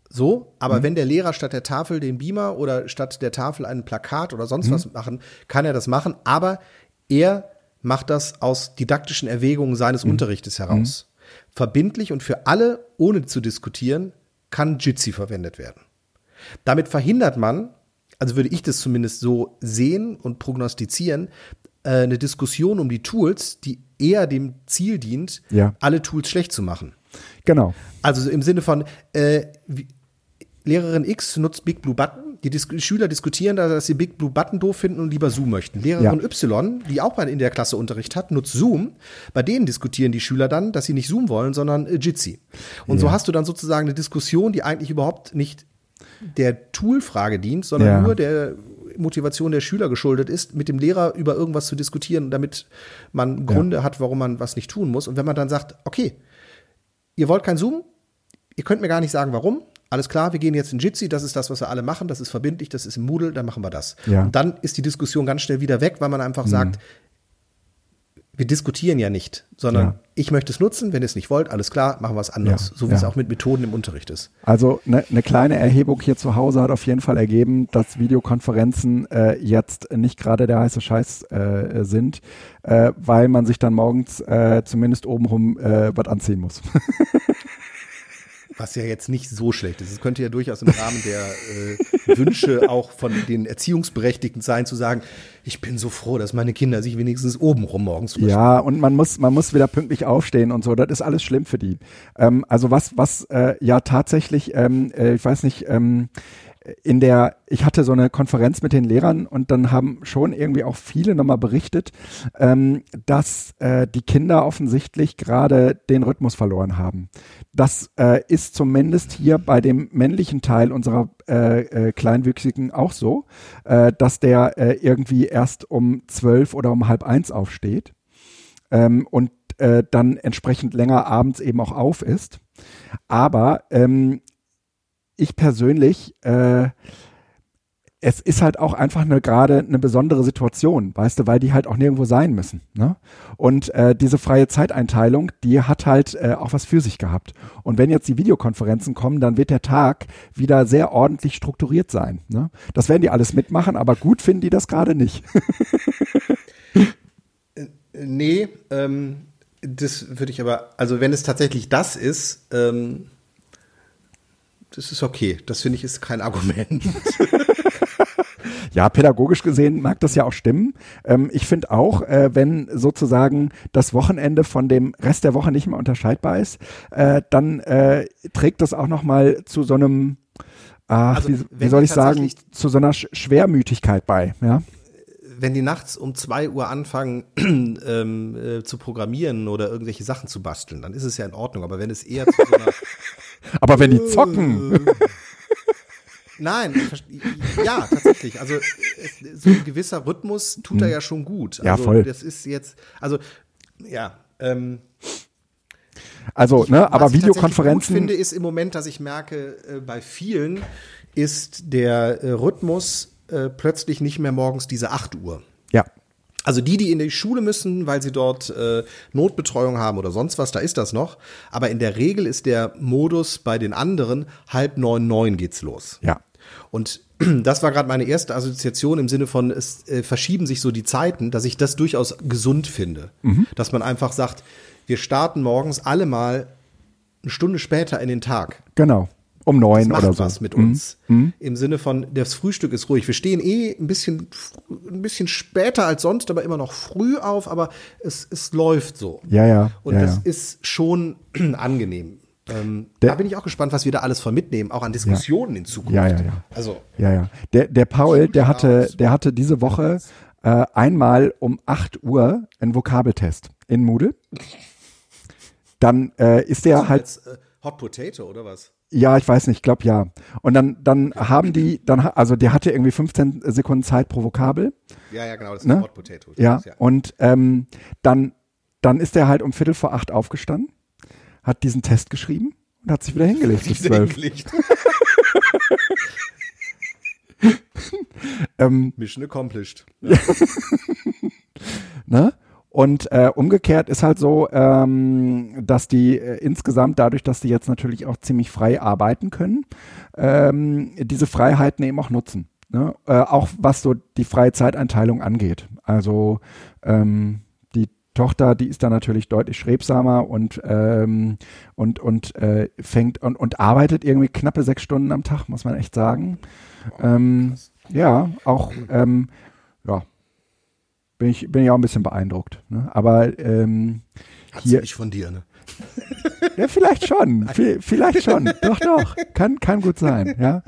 So, aber mhm. wenn der Lehrer statt der Tafel den Beamer oder statt der Tafel ein Plakat oder sonst mhm. was machen, kann er das machen, aber er macht das aus didaktischen Erwägungen seines mhm. Unterrichtes heraus. Mhm. Verbindlich und für alle, ohne zu diskutieren, kann Jitsi verwendet werden. Damit verhindert man, also würde ich das zumindest so sehen und prognostizieren, äh, eine Diskussion um die Tools, die eher dem Ziel dient, ja. alle Tools schlecht zu machen. Genau. Also im Sinne von, äh, Lehrerin X nutzt Big Blue Button. Die Dis Schüler diskutieren da, dass sie Big Blue Button doof finden und lieber Zoom möchten. Lehrerin ja. Y, die auch in der Klasse Unterricht hat, nutzt Zoom. Bei denen diskutieren die Schüler dann, dass sie nicht Zoom wollen, sondern äh, Jitsi. Und ja. so hast du dann sozusagen eine Diskussion, die eigentlich überhaupt nicht der Toolfrage dient, sondern ja. nur der Motivation der Schüler geschuldet ist, mit dem Lehrer über irgendwas zu diskutieren, damit man Gründe ja. hat, warum man was nicht tun muss. Und wenn man dann sagt, okay, ihr wollt kein Zoom, ihr könnt mir gar nicht sagen, warum, alles klar, wir gehen jetzt in Jitsi, das ist das, was wir alle machen, das ist verbindlich, das ist im Moodle, dann machen wir das. Ja. Und dann ist die Diskussion ganz schnell wieder weg, weil man einfach mhm. sagt, wir diskutieren ja nicht, sondern ja. ich möchte es nutzen, wenn ihr es nicht wollt, alles klar, machen wir es anders, ja, so wie ja. es auch mit Methoden im Unterricht ist. Also eine ne kleine Erhebung hier zu Hause hat auf jeden Fall ergeben, dass Videokonferenzen äh, jetzt nicht gerade der heiße Scheiß äh, sind, äh, weil man sich dann morgens äh, zumindest obenrum äh, was anziehen muss. Was ja jetzt nicht so schlecht ist. Es könnte ja durchaus im Rahmen der äh, Wünsche auch von den Erziehungsberechtigten sein, zu sagen, ich bin so froh, dass meine Kinder sich wenigstens oben rum morgens frisch Ja, und man muss, man muss wieder pünktlich aufstehen und so. Das ist alles schlimm für die. Ähm, also was, was äh, ja tatsächlich, ähm, äh, ich weiß nicht, ähm, in der, ich hatte so eine Konferenz mit den Lehrern und dann haben schon irgendwie auch viele nochmal berichtet, ähm, dass äh, die Kinder offensichtlich gerade den Rhythmus verloren haben. Das äh, ist zumindest hier bei dem männlichen Teil unserer äh, äh, Kleinwüchsigen auch so, äh, dass der äh, irgendwie erst um zwölf oder um halb eins aufsteht ähm, und dann entsprechend länger abends eben auch auf ist. Aber ähm, ich persönlich, äh, es ist halt auch einfach eine gerade eine besondere Situation, weißt du, weil die halt auch nirgendwo sein müssen. Ne? Und äh, diese freie Zeiteinteilung, die hat halt äh, auch was für sich gehabt. Und wenn jetzt die Videokonferenzen kommen, dann wird der Tag wieder sehr ordentlich strukturiert sein. Ne? Das werden die alles mitmachen, aber gut finden die das gerade nicht. Nee, ähm, das würde ich aber, also wenn es tatsächlich das ist, ähm, das ist okay. Das finde ich ist kein Argument. Ja, pädagogisch gesehen mag das ja auch stimmen. Ähm, ich finde auch, äh, wenn sozusagen das Wochenende von dem Rest der Woche nicht mehr unterscheidbar ist, äh, dann äh, trägt das auch nochmal zu so einem, also, wie, wie soll ich sagen, zu so einer Sch Schwermütigkeit bei. Ja? wenn die nachts um zwei Uhr anfangen ähm, äh, zu programmieren oder irgendwelche Sachen zu basteln, dann ist es ja in Ordnung. Aber wenn es eher zu so einer Aber wenn die zocken. Nein, ja, tatsächlich. Also so ein gewisser Rhythmus tut hm. er ja schon gut. Also, ja, voll. Das ist jetzt, also ja. Ähm, also, ich, ne, aber Videokonferenzen. Ich finde, ist im Moment, dass ich merke, äh, bei vielen ist der äh, Rhythmus äh, plötzlich nicht mehr morgens diese 8 Uhr. Also die, die in die Schule müssen, weil sie dort äh, Notbetreuung haben oder sonst was, da ist das noch. Aber in der Regel ist der Modus bei den anderen halb neun, neun geht's los. Ja. Und das war gerade meine erste Assoziation im Sinne von, es äh, verschieben sich so die Zeiten, dass ich das durchaus gesund finde. Mhm. Dass man einfach sagt, wir starten morgens alle mal eine Stunde später in den Tag. Genau. Um neun das oder so. was mit uns. Mhm. mhm. Im Sinne von, das Frühstück ist ruhig. Wir stehen eh ein bisschen, ein bisschen später als sonst, aber immer noch früh auf, aber es, es läuft so. Ja, ja. Und ja, das ja. ist schon angenehm. Ähm, da bin ich auch gespannt, was wir da alles von mitnehmen, auch an Diskussionen ja. in Zukunft. Ja, ja, ja. Also. Ja, ja. Der, der Paul, der hatte, der hatte diese Woche äh, einmal um 8 Uhr einen Vokabeltest in Moodle. Dann äh, ist der also halt. Als, äh, Hot Potato oder was? Ja, ich weiß nicht, ich glaube ja. Und dann, dann haben die, dann, also der hatte irgendwie 15 Sekunden Zeit pro Vokabel. Ja, ja, genau, das ist ne? Hot Potato. Ja, ja, und ähm, dann, dann ist er halt um Viertel vor acht aufgestanden, hat diesen Test geschrieben und hat sich wieder hingelegt bis zwölf. ähm, Mission accomplished. Ja. ne? Und äh, umgekehrt ist halt so, ähm, dass die äh, insgesamt dadurch, dass die jetzt natürlich auch ziemlich frei arbeiten können, ähm, diese Freiheiten eben auch nutzen. Ne? Äh, auch was so die freie Zeiteinteilung angeht. Also ähm, die Tochter, die ist da natürlich deutlich schrebsamer und ähm, und und äh, fängt und, und arbeitet irgendwie knappe sechs Stunden am Tag, muss man echt sagen. Ähm, ja, auch ähm, bin ich bin ich auch ein bisschen beeindruckt. Ne? Aber ähm, Hat hier nicht von dir, ne? Ja, vielleicht schon. vielleicht schon. Doch, doch. Kann, kann gut sein. Ja.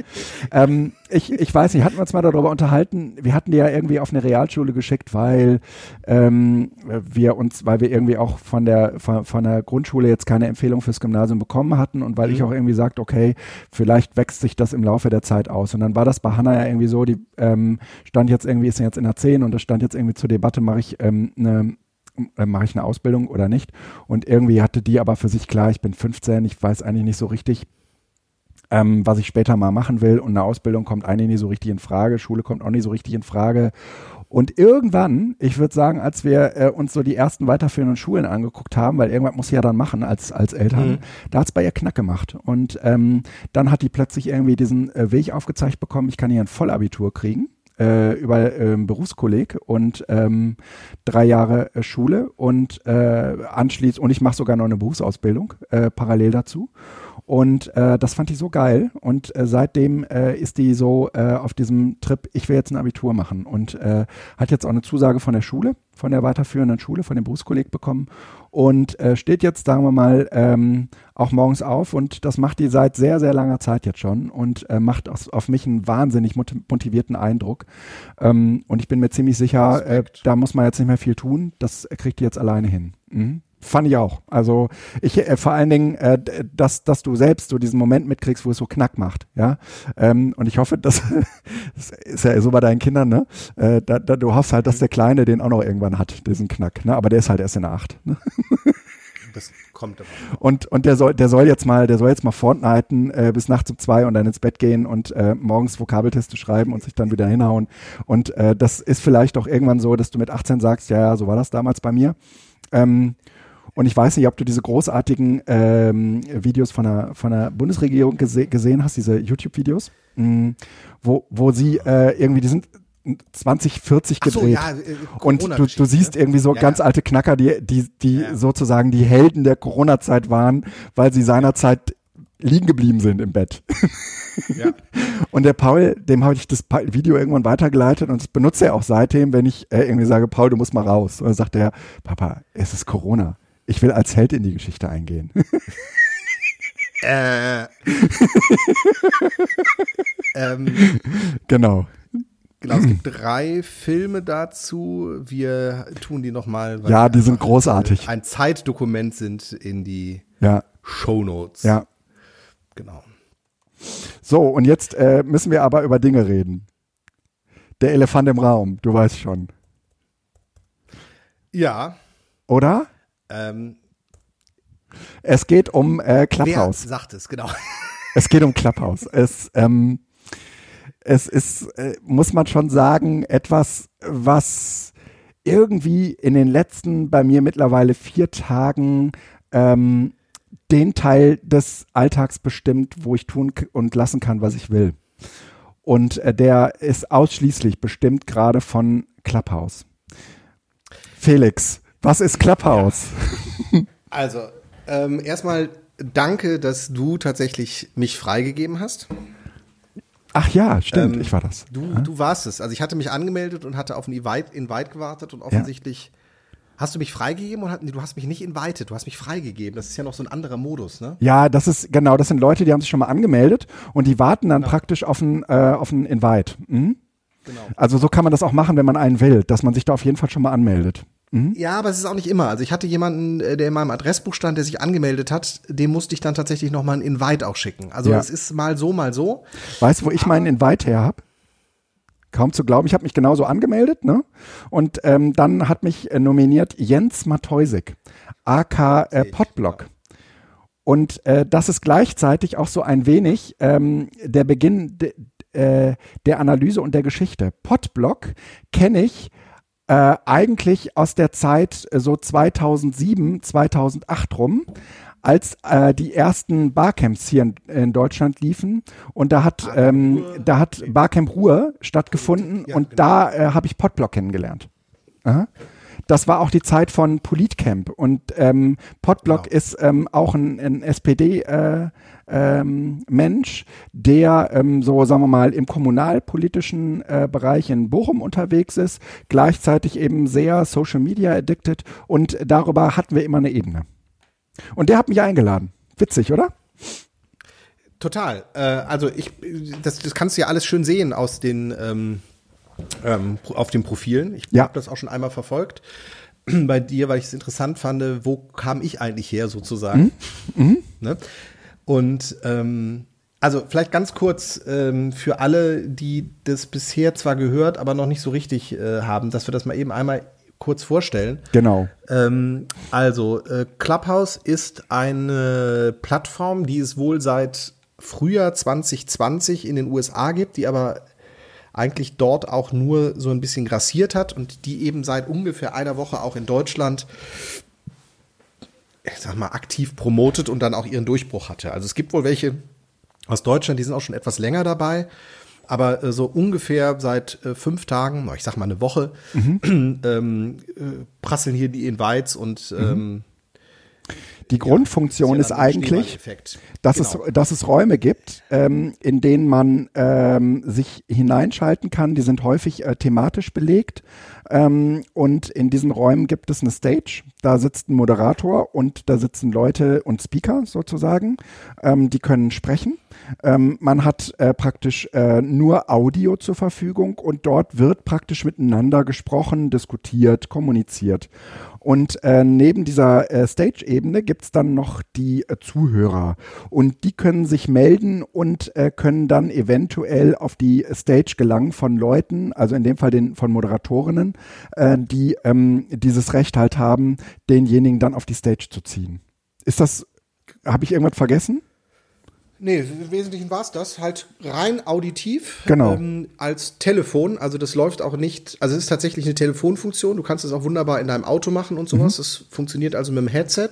Ähm, ich, ich weiß nicht, hatten wir uns mal darüber unterhalten. Wir hatten die ja irgendwie auf eine Realschule geschickt, weil ähm, wir uns, weil wir irgendwie auch von der, von, von der Grundschule jetzt keine Empfehlung fürs Gymnasium bekommen hatten und weil mhm. ich auch irgendwie sagte, okay, vielleicht wächst sich das im Laufe der Zeit aus. Und dann war das bei Hanna ja irgendwie so, die ähm, stand jetzt irgendwie, ist jetzt in der 10 und das stand jetzt irgendwie zur Debatte, mache ich ähm, eine äh, mache ich eine Ausbildung oder nicht. Und irgendwie hatte die aber für sich klar, ich bin 15, ich weiß eigentlich nicht so richtig, ähm, was ich später mal machen will. Und eine Ausbildung kommt eigentlich nicht so richtig in Frage, Schule kommt auch nicht so richtig in Frage. Und irgendwann, ich würde sagen, als wir äh, uns so die ersten weiterführenden Schulen angeguckt haben, weil irgendwas muss sie ja dann machen als, als Eltern, mhm. da hat's bei ihr Knack gemacht. Und ähm, dann hat die plötzlich irgendwie diesen äh, Weg aufgezeigt bekommen, ich kann hier ein Vollabitur kriegen äh, über ähm, Berufskolleg und ähm, drei Jahre äh, Schule und äh, anschließend und ich mache sogar noch eine Berufsausbildung äh, parallel dazu. Und äh, das fand ich so geil. Und äh, seitdem äh, ist die so äh, auf diesem Trip, ich will jetzt ein Abitur machen. Und äh, hat jetzt auch eine Zusage von der Schule, von der weiterführenden Schule, von dem Berufskolleg bekommen. Und äh, steht jetzt, sagen wir mal, ähm, auch morgens auf. Und das macht die seit sehr, sehr langer Zeit jetzt schon und äh, macht aus, auf mich einen wahnsinnig motivierten Eindruck. Ähm, und ich bin mir ziemlich sicher, äh, da muss man jetzt nicht mehr viel tun. Das kriegt die jetzt alleine hin. Mhm. Fand ich auch. Also ich äh, vor allen Dingen, äh, dass, dass du selbst so diesen Moment mitkriegst, wo es so knack macht, ja. Ähm, und ich hoffe, dass das ist ja so bei deinen Kindern, ne? Äh, da, da, du hoffst halt, dass der Kleine den auch noch irgendwann hat, diesen Knack, ne? Aber der ist halt erst in der Acht. Ne? Das kommt aber. Und, und der soll, der soll jetzt mal, der soll jetzt mal Fortniten äh, bis nachts um zwei und dann ins Bett gehen und äh, morgens Vokabelteste schreiben und sich dann wieder hinhauen. Und äh, das ist vielleicht auch irgendwann so, dass du mit 18 sagst, ja, ja, so war das damals bei mir. Ähm, und ich weiß nicht, ob du diese großartigen ähm, Videos von der, von der Bundesregierung gese gesehen hast, diese YouTube-Videos, mm, wo, wo sie äh, irgendwie, die sind 2040 gedreht. So, ja, äh, und du, du siehst irgendwie so ja, ganz alte Knacker, die, die, die ja. sozusagen die Helden der Corona-Zeit waren, weil sie seinerzeit liegen geblieben sind im Bett. Ja. Und der Paul, dem habe ich das Video irgendwann weitergeleitet und das benutze er auch seitdem, wenn ich äh, irgendwie sage, Paul, du musst mal raus. Und dann sagt er, Papa, es ist Corona ich will als Held in die Geschichte eingehen. äh. ähm, genau. Genau, es gibt drei Filme dazu. Wir tun die nochmal. Ja, die sind großartig. Ein Zeitdokument sind in die ja. Show Notes. Ja. Genau. So, und jetzt äh, müssen wir aber über Dinge reden. Der Elefant im Raum, du weißt schon. Ja. Oder? Ähm, es geht um äh, Clubhouse. Wer sagt es, genau. Es geht um Clubhouse. Es, ähm, es ist, äh, muss man schon sagen, etwas, was irgendwie in den letzten bei mir mittlerweile vier Tagen ähm, den Teil des Alltags bestimmt, wo ich tun und lassen kann, was ich will. Und äh, der ist ausschließlich bestimmt gerade von Clubhouse. Felix, was ist Clubhouse? Ja. Also, ähm, erstmal danke, dass du tatsächlich mich freigegeben hast. Ach ja, stimmt, ähm, ich war das. Du, ja? du warst es. Also ich hatte mich angemeldet und hatte auf ein Invite, Invite gewartet und offensichtlich ja. hast du mich freigegeben und hat, nee, du hast mich nicht invited, du hast mich freigegeben. Das ist ja noch so ein anderer Modus, ne? Ja, das ist genau, das sind Leute, die haben sich schon mal angemeldet und die warten dann genau. praktisch auf ein, äh, auf ein Invite. Mhm? Genau. Also so kann man das auch machen, wenn man einen will, dass man sich da auf jeden Fall schon mal anmeldet. Mhm. Ja, aber es ist auch nicht immer. Also ich hatte jemanden, äh, der in meinem Adressbuch stand, der sich angemeldet hat, dem musste ich dann tatsächlich noch mal ein Invite auch schicken. Also ja. es ist mal so, mal so. Weißt du, wo ich meinen Invite her habe? Kaum zu glauben, ich habe mich genauso angemeldet, ne? Und ähm, dann hat mich äh, nominiert Jens Matoisik, AK äh, Podblock. Und äh, das ist gleichzeitig auch so ein wenig ähm, der Beginn de, äh, der Analyse und der Geschichte. Podblog kenne ich äh, eigentlich aus der Zeit äh, so 2007, 2008 rum, als äh, die ersten Barcamps hier in, in Deutschland liefen. Und da hat ähm, da hat Barcamp Ruhr stattgefunden ja, und genau. da äh, habe ich Podblog kennengelernt. Aha das war auch die Zeit von Politcamp und ähm, Podblock genau. ist ähm, auch ein, ein SPD äh, ähm, Mensch, der ähm, so sagen wir mal im kommunalpolitischen äh, Bereich in Bochum unterwegs ist, gleichzeitig eben sehr Social Media addicted und darüber hatten wir immer eine Ebene. Und der hat mich eingeladen. Witzig, oder? Total. Äh, also ich, das, das kannst du ja alles schön sehen aus den ähm, ähm, auf den Profilen. Ich ja. habe das auch schon einmal verfolgt bei dir, weil ich es interessant fand, wo kam ich eigentlich her sozusagen. Mhm. Mhm. Ne? Und ähm, also vielleicht ganz kurz ähm, für alle, die das bisher zwar gehört, aber noch nicht so richtig äh, haben, dass wir das mal eben einmal kurz vorstellen. Genau. Ähm, also äh, Clubhouse ist eine Plattform, die es wohl seit Frühjahr 2020 in den USA gibt, die aber eigentlich dort auch nur so ein bisschen grassiert hat und die eben seit ungefähr einer Woche auch in Deutschland ich sag mal, aktiv promotet und dann auch ihren Durchbruch hatte. Also es gibt wohl welche aus Deutschland, die sind auch schon etwas länger dabei. Aber äh, so ungefähr seit äh, fünf Tagen, ich sag mal eine Woche, mhm. ähm, äh, prasseln hier die Invites und mhm. ähm, die Grundfunktion ja, ist, eigentlich, dass, genau. es, dass es Räume gibt, ähm, in denen man ähm, sich hineinschalten kann. Die sind häufig äh, thematisch belegt. Ähm, und in diesen Räumen gibt es eine Stage. Da sitzt ein Moderator und da sitzen Leute und Speaker sozusagen. Ähm, die können sprechen. Ähm, man hat äh, praktisch äh, nur Audio zur Verfügung und dort wird praktisch miteinander gesprochen, diskutiert, kommuniziert. Und äh, neben dieser äh, Stage-Ebene gibt's dann noch die äh, Zuhörer. Und die können sich melden und äh, können dann eventuell auf die Stage gelangen von Leuten, also in dem Fall den, von Moderatorinnen, äh, die ähm, dieses Recht halt haben, denjenigen dann auf die Stage zu ziehen. Ist das, habe ich irgendwas vergessen? Nee, im Wesentlichen war es das. Halt rein auditiv. Genau. Ähm, als Telefon. Also das läuft auch nicht. Also es ist tatsächlich eine Telefonfunktion. Du kannst es auch wunderbar in deinem Auto machen und sowas. Es mhm. funktioniert also mit dem Headset.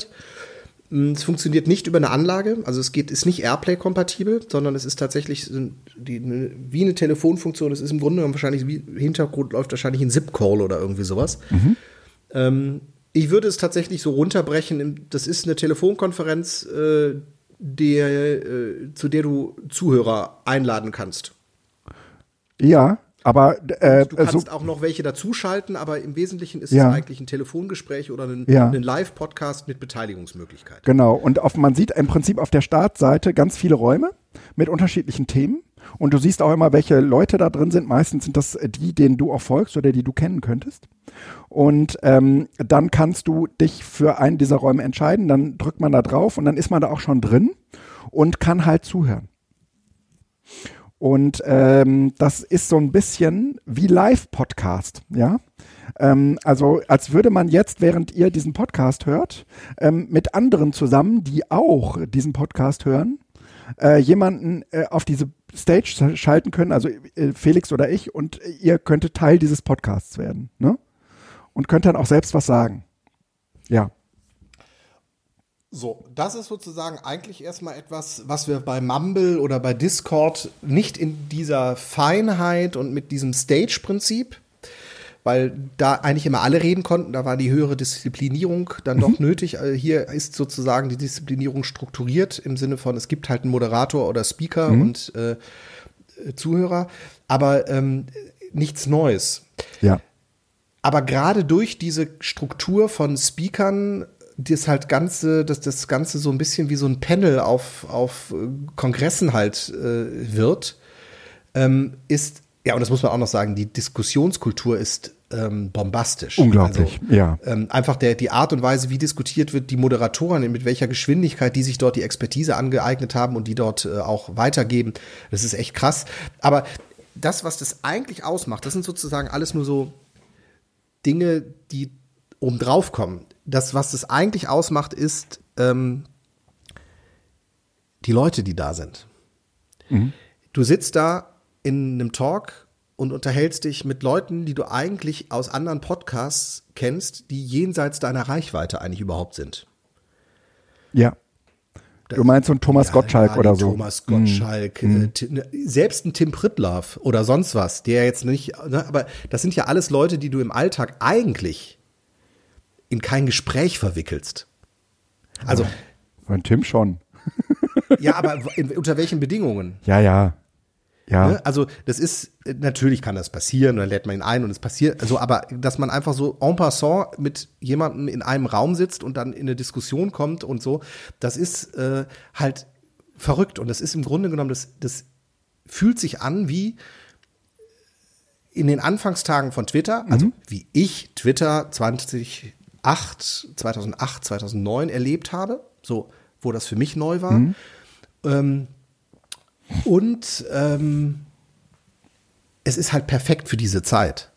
Mm, es funktioniert nicht über eine Anlage. Also es geht, ist nicht Airplay-kompatibel, sondern es ist tatsächlich die, eine, wie eine Telefonfunktion. Es ist im Grunde wahrscheinlich, wie Hintergrund läuft wahrscheinlich ein Zip-Call oder irgendwie sowas. Mhm. Ähm, ich würde es tatsächlich so runterbrechen. Das ist eine Telefonkonferenz, äh, der, äh, zu der du Zuhörer einladen kannst. Ja, aber äh, du kannst so, auch noch welche dazuschalten, aber im Wesentlichen ist ja. es eigentlich ein Telefongespräch oder ein, ja. ein Live-Podcast mit Beteiligungsmöglichkeit. Genau. Und auf, man sieht im Prinzip auf der Startseite ganz viele Räume mit unterschiedlichen Themen. Und du siehst auch immer, welche Leute da drin sind. Meistens sind das die, denen du auch folgst oder die du kennen könntest. Und ähm, dann kannst du dich für einen dieser Räume entscheiden. Dann drückt man da drauf und dann ist man da auch schon drin und kann halt zuhören. Und ähm, das ist so ein bisschen wie Live-Podcast, ja. Ähm, also als würde man jetzt, während ihr diesen Podcast hört, ähm, mit anderen zusammen, die auch diesen Podcast hören, äh, jemanden äh, auf diese Stage schalten können, also äh, Felix oder ich, und ihr könntet Teil dieses Podcasts werden. Ne? Und könnt dann auch selbst was sagen. Ja. So, das ist sozusagen eigentlich erstmal etwas, was wir bei Mumble oder bei Discord nicht in dieser Feinheit und mit diesem Stage-Prinzip weil da eigentlich immer alle reden konnten. Da war die höhere Disziplinierung dann doch mhm. nötig. Also hier ist sozusagen die Disziplinierung strukturiert im Sinne von, es gibt halt einen Moderator oder Speaker mhm. und äh, Zuhörer, aber ähm, nichts Neues. Ja. Aber gerade durch diese Struktur von Speakern das halt ganze, dass das Ganze so ein bisschen wie so ein Panel auf, auf äh, Kongressen halt äh, wird, ähm, ist ja, und das muss man auch noch sagen, die Diskussionskultur ist ähm, bombastisch. Unglaublich, also, ja. Ähm, einfach der, die Art und Weise, wie diskutiert wird, die Moderatoren, mit welcher Geschwindigkeit die sich dort die Expertise angeeignet haben und die dort äh, auch weitergeben, das ist echt krass. Aber das, was das eigentlich ausmacht, das sind sozusagen alles nur so Dinge, die oben drauf kommen. Das, was das eigentlich ausmacht, ist ähm, die Leute, die da sind. Mhm. Du sitzt da in einem Talk und unterhältst dich mit Leuten, die du eigentlich aus anderen Podcasts kennst, die jenseits deiner Reichweite eigentlich überhaupt sind. Ja. Du meinst so ein Thomas ja, Gottschalk ja, oder so? Thomas Gottschalk, mhm. äh, ne, selbst ein Tim Prittlaff oder sonst was, der jetzt nicht, ne, aber das sind ja alles Leute, die du im Alltag eigentlich in kein Gespräch verwickelst. Also. Von Tim schon. ja, aber in, unter welchen Bedingungen? Ja, ja. Ja. Ne? Also das ist, natürlich kann das passieren, dann lädt man ihn ein und es passiert, also aber dass man einfach so en passant mit jemandem in einem Raum sitzt und dann in eine Diskussion kommt und so, das ist äh, halt verrückt und das ist im Grunde genommen, das, das fühlt sich an wie in den Anfangstagen von Twitter, also mhm. wie ich Twitter 2008, 2008, 2009 erlebt habe, so wo das für mich neu war. Mhm. Ähm, und ähm, es ist halt perfekt für diese Zeit.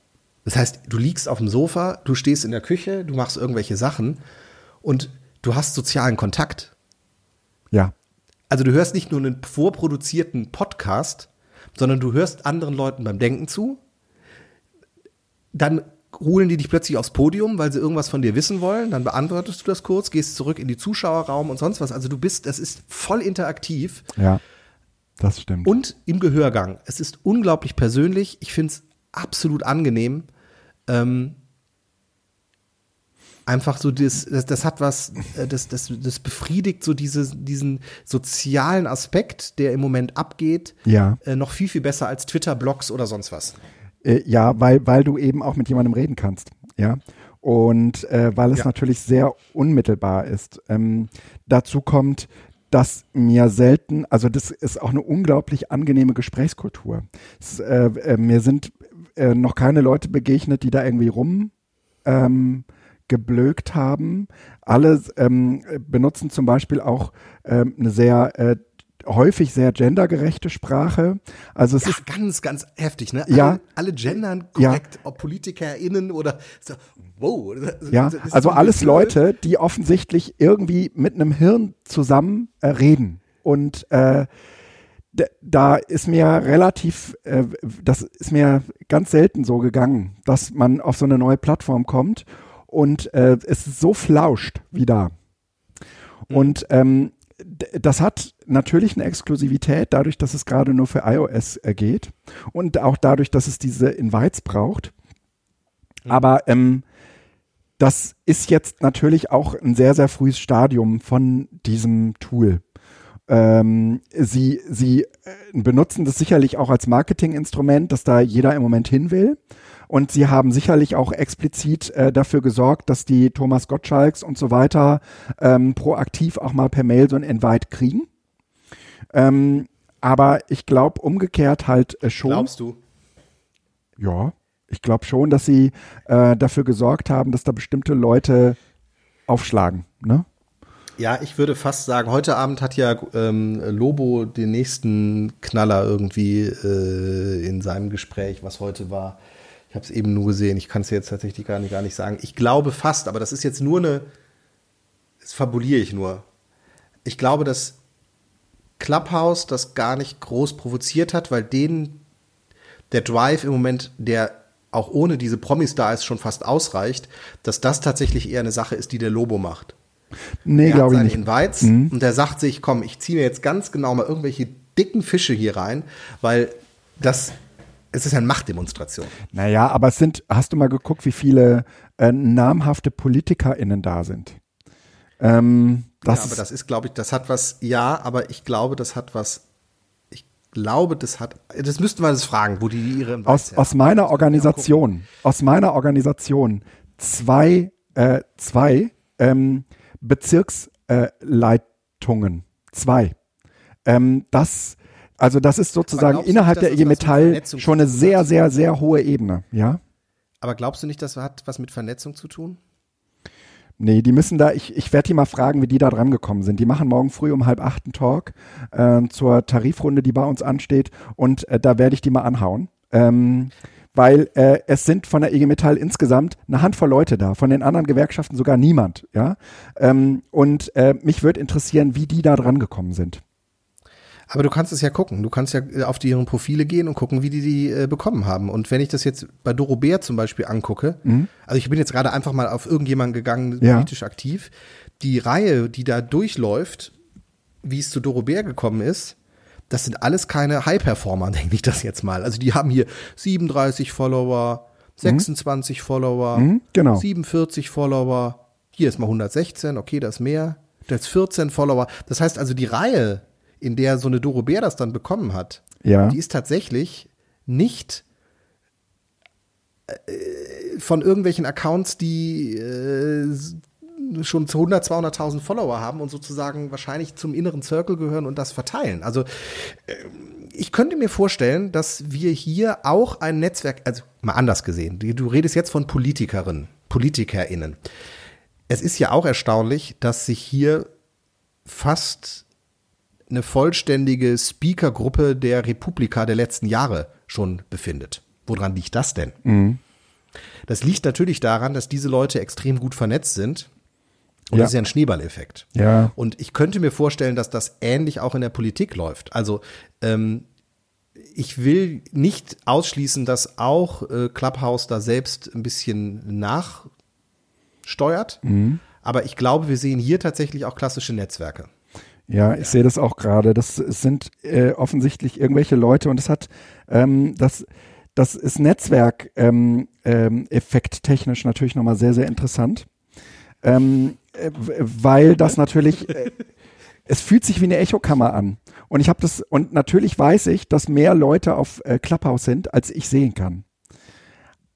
Das heißt, du liegst auf dem Sofa, du stehst in der Küche, du machst irgendwelche Sachen und du hast sozialen Kontakt. Ja. Also du hörst nicht nur einen vorproduzierten Podcast, sondern du hörst anderen Leuten beim Denken zu. Dann holen die dich plötzlich aufs Podium, weil sie irgendwas von dir wissen wollen. Dann beantwortest du das kurz, gehst zurück in die Zuschauerraum und sonst was. Also du bist, das ist voll interaktiv. Ja. Das stimmt. Und im Gehörgang. Es ist unglaublich persönlich. Ich finde es absolut angenehm. Ähm, einfach so das, das, das hat was, äh, das, das, das befriedigt so diese, diesen sozialen Aspekt, der im Moment abgeht, ja. Äh, noch viel, viel besser als Twitter-Blogs oder sonst was. Äh, ja, weil, weil du eben auch mit jemandem reden kannst. Ja. Und äh, weil es ja. natürlich sehr unmittelbar ist. Ähm, dazu kommt, dass mir selten, also das ist auch eine unglaublich angenehme Gesprächskultur. Es, äh, äh, mir sind äh, noch keine Leute begegnet, die da irgendwie rum ähm, geblökt haben. Alle ähm, benutzen zum Beispiel auch ähm, eine sehr äh, häufig sehr gendergerechte Sprache. Also es ja, ist ganz, ganz heftig, ne? Ja. Alle, alle gendern korrekt, ja. ob PolitikerInnen oder so, wow. Ja, also alles Gefühl. Leute, die offensichtlich irgendwie mit einem Hirn zusammen äh, reden. Und äh, da ist mir relativ, äh, das ist mir ganz selten so gegangen, dass man auf so eine neue Plattform kommt und äh, es so flauscht wie da. Mhm. Und ähm, das hat natürlich eine Exklusivität, dadurch, dass es gerade nur für iOS äh, geht und auch dadurch, dass es diese Invites braucht. Mhm. Aber ähm, das ist jetzt natürlich auch ein sehr, sehr frühes Stadium von diesem Tool. Ähm, sie, sie äh, benutzen das sicherlich auch als Marketinginstrument, dass da jeder im Moment hin will. Und sie haben sicherlich auch explizit äh, dafür gesorgt, dass die Thomas Gottschalks und so weiter ähm, proaktiv auch mal per Mail so ein Invite kriegen. Ähm, aber ich glaube umgekehrt halt äh, schon. Glaubst du? Ja, ich glaube schon, dass sie äh, dafür gesorgt haben, dass da bestimmte Leute aufschlagen. Ne? Ja, ich würde fast sagen, heute Abend hat ja ähm, Lobo den nächsten Knaller irgendwie äh, in seinem Gespräch, was heute war, ich habe es eben nur gesehen. Ich kann es jetzt tatsächlich gar nicht, gar nicht sagen. Ich glaube fast, aber das ist jetzt nur eine, das fabuliere ich nur. Ich glaube, dass Clubhouse das gar nicht groß provoziert hat, weil denen der Drive im Moment, der auch ohne diese Promis da ist, schon fast ausreicht, dass das tatsächlich eher eine Sache ist, die der Lobo macht. Nee, glaube ich nicht. Invites mhm. und der sagt sich, komm, ich ziehe mir jetzt ganz genau mal irgendwelche dicken Fische hier rein, weil das es ist eine Machtdemonstration. Naja, aber es sind, hast du mal geguckt, wie viele äh, namhafte PolitikerInnen da sind? Ähm, das ja, aber das ist, glaube ich, das hat was, ja, aber ich glaube, das hat was, glaube, das hat, das müssten wir das fragen, wo die ihre aus, aus meiner Organisation, aus meiner Organisation zwei, äh, zwei ähm, Bezirksleitungen, zwei. Ähm, das also das ist sozusagen innerhalb nicht, der IG Metall schon eine sehr, sehr, sehr hohe Ebene, ja. Aber glaubst du nicht, das hat was mit Vernetzung zu tun? Nee, die müssen da, ich, ich werde die mal fragen, wie die da dran gekommen sind. Die machen morgen früh um halb acht einen Talk äh, zur Tarifrunde, die bei uns ansteht und äh, da werde ich die mal anhauen. Ähm, weil äh, es sind von der IG Metall insgesamt eine Handvoll Leute da, von den anderen Gewerkschaften sogar niemand, ja. Ähm, und äh, mich würde interessieren, wie die da dran gekommen sind. Aber du kannst es ja gucken. Du kannst ja äh, auf die, ihren Profile gehen und gucken, wie die die äh, bekommen haben. Und wenn ich das jetzt bei Doro Bär zum Beispiel angucke, mhm. also ich bin jetzt gerade einfach mal auf irgendjemanden gegangen, ja. politisch aktiv. Die Reihe, die da durchläuft, wie es zu Doro Bär gekommen ist, das sind alles keine High-Performer, denke ich das jetzt mal. Also die haben hier 37 Follower, 26 mhm. Follower, mhm, genau. 47 Follower, hier ist mal 116, okay, das ist mehr, das ist 14 Follower. Das heißt also, die Reihe, in der so eine Doro Bär das dann bekommen hat, ja. die ist tatsächlich nicht äh, von irgendwelchen Accounts, die äh, schon 100, 200.000 Follower haben und sozusagen wahrscheinlich zum inneren Circle gehören und das verteilen. Also äh, ich könnte mir vorstellen, dass wir hier auch ein Netzwerk, also mal anders gesehen, du redest jetzt von Politikerinnen, PolitikerInnen. Es ist ja auch erstaunlich, dass sich hier fast eine vollständige Speakergruppe der Republika der letzten Jahre schon befindet. Woran liegt das denn? Mhm. Das liegt natürlich daran, dass diese Leute extrem gut vernetzt sind. Und ja. das ist ja ein Schneeballeffekt. Ja. Und ich könnte mir vorstellen, dass das ähnlich auch in der Politik läuft. Also ähm, ich will nicht ausschließen, dass auch äh, Clubhouse da selbst ein bisschen nachsteuert. Mhm. Aber ich glaube, wir sehen hier tatsächlich auch klassische Netzwerke. Ja, ich ja. sehe das auch gerade. Das sind äh, offensichtlich irgendwelche Leute und es hat ähm, das das ist Netzwerk ähm, ähm, effekttechnisch natürlich nochmal sehr, sehr interessant. Ähm, äh, weil das natürlich, äh, es fühlt sich wie eine Echokammer an. Und ich habe das, und natürlich weiß ich, dass mehr Leute auf äh, Clubhouse sind, als ich sehen kann.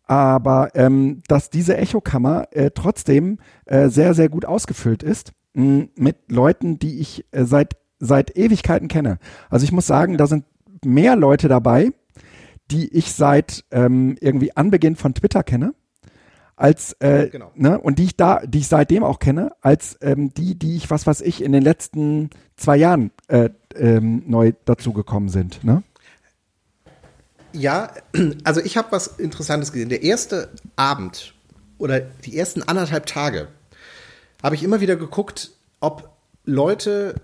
Aber ähm, dass diese Echokammer äh, trotzdem äh, sehr, sehr gut ausgefüllt ist mit Leuten, die ich äh, seit, seit Ewigkeiten kenne. Also ich muss sagen, da sind mehr Leute dabei, die ich seit ähm, irgendwie Anbeginn von Twitter kenne als äh, genau. ne, und die ich da, die ich seitdem auch kenne, als ähm, die, die ich was was ich in den letzten zwei Jahren äh, ähm, neu dazugekommen sind. Ne? Ja, also ich habe was Interessantes gesehen. Der erste Abend oder die ersten anderthalb Tage habe ich immer wieder geguckt, ob Leute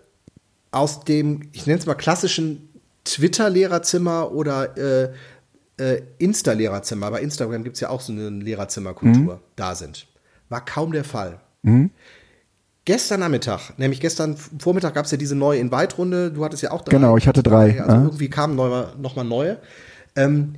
aus dem, ich nenne es mal klassischen Twitter-Lehrerzimmer oder äh, äh, Insta-Lehrerzimmer, bei Instagram gibt es ja auch so eine Lehrerzimmerkultur, mhm. da sind. War kaum der Fall. Mhm. Gestern Nachmittag, nämlich gestern Vormittag gab es ja diese neue Invite-Runde. Du hattest ja auch drei. Genau, ich hatte drei. Also ja. irgendwie kamen nochmal neue. Ähm,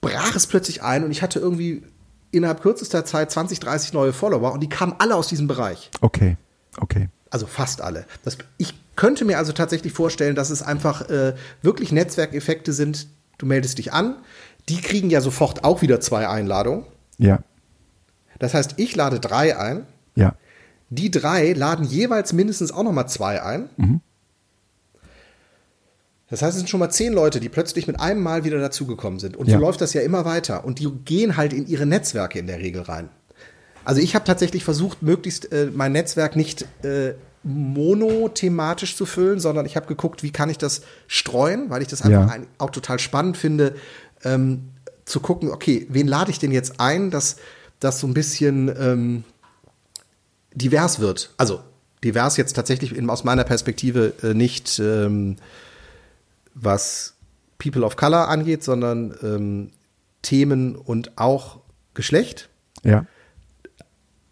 brach es plötzlich ein und ich hatte irgendwie innerhalb kürzester Zeit 20, 30 neue Follower und die kamen alle aus diesem Bereich. Okay, okay. Also fast alle. Das, ich könnte mir also tatsächlich vorstellen, dass es einfach äh, wirklich Netzwerkeffekte sind, du meldest dich an, die kriegen ja sofort auch wieder zwei Einladungen. Ja. Das heißt, ich lade drei ein. Ja. Die drei laden jeweils mindestens auch nochmal zwei ein. Mhm. Das heißt, es sind schon mal zehn Leute, die plötzlich mit einem Mal wieder dazugekommen sind. Und ja. so läuft das ja immer weiter. Und die gehen halt in ihre Netzwerke in der Regel rein. Also ich habe tatsächlich versucht, möglichst äh, mein Netzwerk nicht äh, monothematisch zu füllen, sondern ich habe geguckt, wie kann ich das streuen, weil ich das einfach ja. ein, auch total spannend finde, ähm, zu gucken, okay, wen lade ich denn jetzt ein, dass das so ein bisschen ähm, divers wird. Also divers jetzt tatsächlich in, aus meiner Perspektive äh, nicht ähm, was People of Color angeht, sondern ähm, Themen und auch Geschlecht. Ja.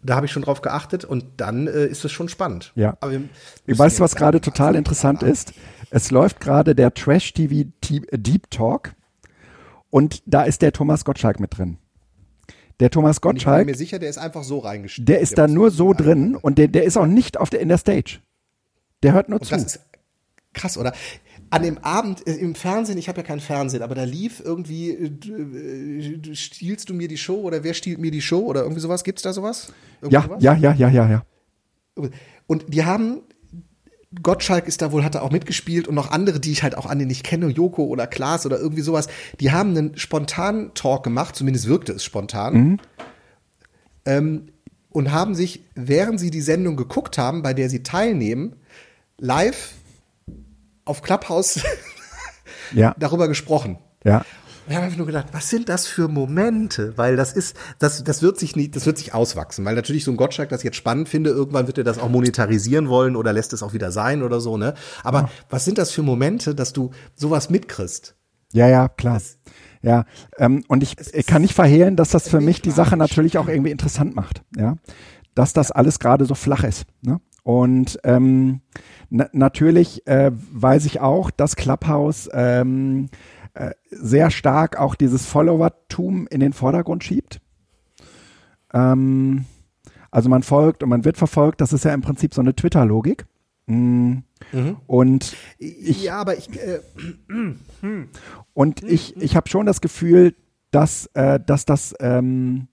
Da habe ich schon drauf geachtet und dann äh, ist es schon spannend. Ja. Aber weißt du, was gerade total interessant ist? Es läuft gerade der Trash TV Deep Talk und da ist der Thomas Gottschalk mit drin. Der Thomas Gottschalk. Ich bin mir sicher, der ist einfach so reingestellt. Der ist da nur so drin und der, der ist auch nicht auf der, in der Stage. Der hört nur und zu. Das ist krass, oder? An dem Abend äh, im Fernsehen, ich habe ja kein Fernsehen, aber da lief irgendwie, äh, äh, stiehlst du mir die Show oder wer stiehlt mir die Show oder irgendwie sowas? Gibt's da sowas? ja, sowas? ja, ja, ja, ja, ja. Und die haben, Gottschalk ist da wohl, hat er auch mitgespielt und noch andere, die ich halt auch an den nicht kenne, Joko oder Klaas oder irgendwie sowas, die haben einen spontanen Talk gemacht, zumindest wirkte es spontan. Mhm. Ähm, und haben sich, während sie die Sendung geguckt haben, bei der sie teilnehmen, live auf Clubhouse ja. darüber gesprochen. Ja. Wir haben einfach nur gedacht, was sind das für Momente? Weil das ist, das, das wird sich nicht, das wird sich auswachsen. Weil natürlich so ein Gottschalk das jetzt spannend finde, irgendwann wird er das auch monetarisieren wollen oder lässt es auch wieder sein oder so, ne? Aber ja. was sind das für Momente, dass du sowas mitkriegst? Ja, ja, klar. Das, ja, ähm, und ich, ich kann nicht verhehlen, dass das für mich die Sache natürlich auch irgendwie interessant macht, ja, dass das alles gerade so flach ist. Ne? Und ähm, na natürlich äh, weiß ich auch, dass Clubhouse ähm, äh, sehr stark auch dieses Followertum in den Vordergrund schiebt. Ähm, also man folgt und man wird verfolgt, das ist ja im Prinzip so eine Twitter-Logik. Mm. Mhm. Und ich, ja, aber ich äh, und ich ich habe schon das Gefühl, dass äh, dass das ähm,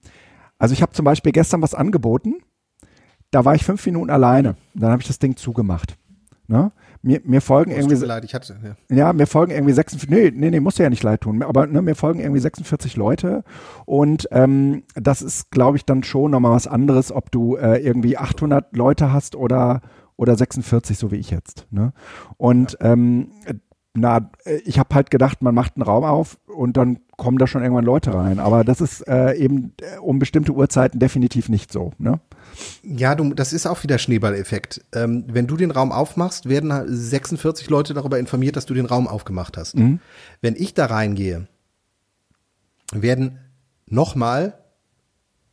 also ich habe zum Beispiel gestern was angeboten, da war ich fünf Minuten alleine, dann habe ich das Ding zugemacht. Ne? Mir, mir folgen oh, irgendwie. leid, ich hatte, ja. ja. mir folgen irgendwie 46. Nee, nee, nee, musst du ja nicht leid tun. Aber ne, mir folgen irgendwie 46 Leute. Und ähm, das ist, glaube ich, dann schon nochmal was anderes, ob du äh, irgendwie 800 Leute hast oder, oder 46, so wie ich jetzt. Ne? Und ja. ähm, na, ich habe halt gedacht, man macht einen Raum auf und dann kommen da schon irgendwann Leute rein. Aber das ist äh, eben äh, um bestimmte Uhrzeiten definitiv nicht so. Ne? Ja, du, das ist auch wieder Schneeballeffekt. Ähm, wenn du den Raum aufmachst, werden 46 Leute darüber informiert, dass du den Raum aufgemacht hast. Mhm. Wenn ich da reingehe, werden nochmal,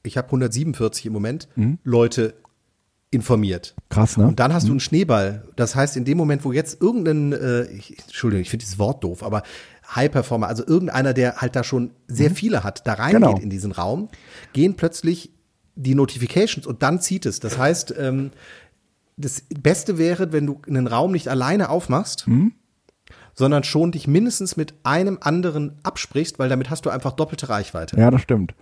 ich habe 147 im Moment, mhm. Leute informiert. Krass, ne? Und dann hast mhm. du einen Schneeball. Das heißt, in dem Moment, wo jetzt irgendein, äh, ich, Entschuldigung, ich finde dieses Wort doof, aber High Performer, also irgendeiner, der halt da schon sehr mhm. viele hat, da reingeht genau. in diesen Raum, gehen plötzlich die Notifications und dann zieht es. Das heißt, ähm, das Beste wäre, wenn du einen Raum nicht alleine aufmachst, mhm. sondern schon dich mindestens mit einem anderen absprichst, weil damit hast du einfach doppelte Reichweite. Ja, das stimmt.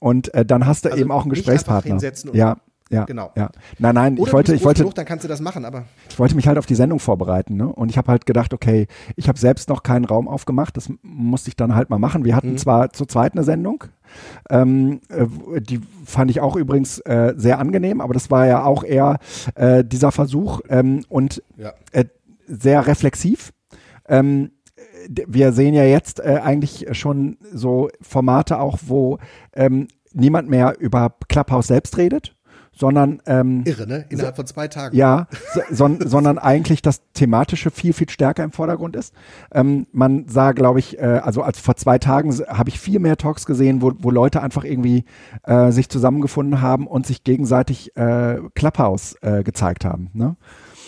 Und äh, dann hast du also eben auch einen Gesprächspartner. Ja, ja, genau. Ja. Nein, nein, Oder ich wollte, ich wollte, genug, dann kannst du das machen, aber ich wollte mich halt auf die Sendung vorbereiten, ne? Und ich habe halt gedacht, okay, ich habe selbst noch keinen Raum aufgemacht, das musste ich dann halt mal machen. Wir hatten mhm. zwar zu zweit eine Sendung, ähm, äh, die fand ich auch übrigens äh, sehr angenehm, aber das war ja auch eher äh, dieser Versuch ähm, und ja. äh, sehr reflexiv. Ähm, wir sehen ja jetzt äh, eigentlich schon so Formate auch, wo ähm, niemand mehr über Clubhouse selbst redet, sondern ähm, irre, ne? Innerhalb von zwei Tagen. Ja, so, sondern eigentlich das thematische viel viel stärker im Vordergrund ist. Ähm, man sah, glaube ich, äh, also als vor zwei Tagen habe ich viel mehr Talks gesehen, wo, wo Leute einfach irgendwie äh, sich zusammengefunden haben und sich gegenseitig äh, Clubhouse äh, gezeigt haben. Ne?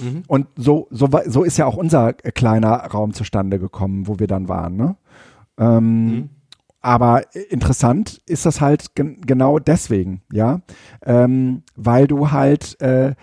Mhm. Und so, so, so ist ja auch unser kleiner Raum zustande gekommen, wo wir dann waren. Ne? Ähm, mhm. Aber interessant ist das halt gen genau deswegen, ja, ähm, weil du halt äh,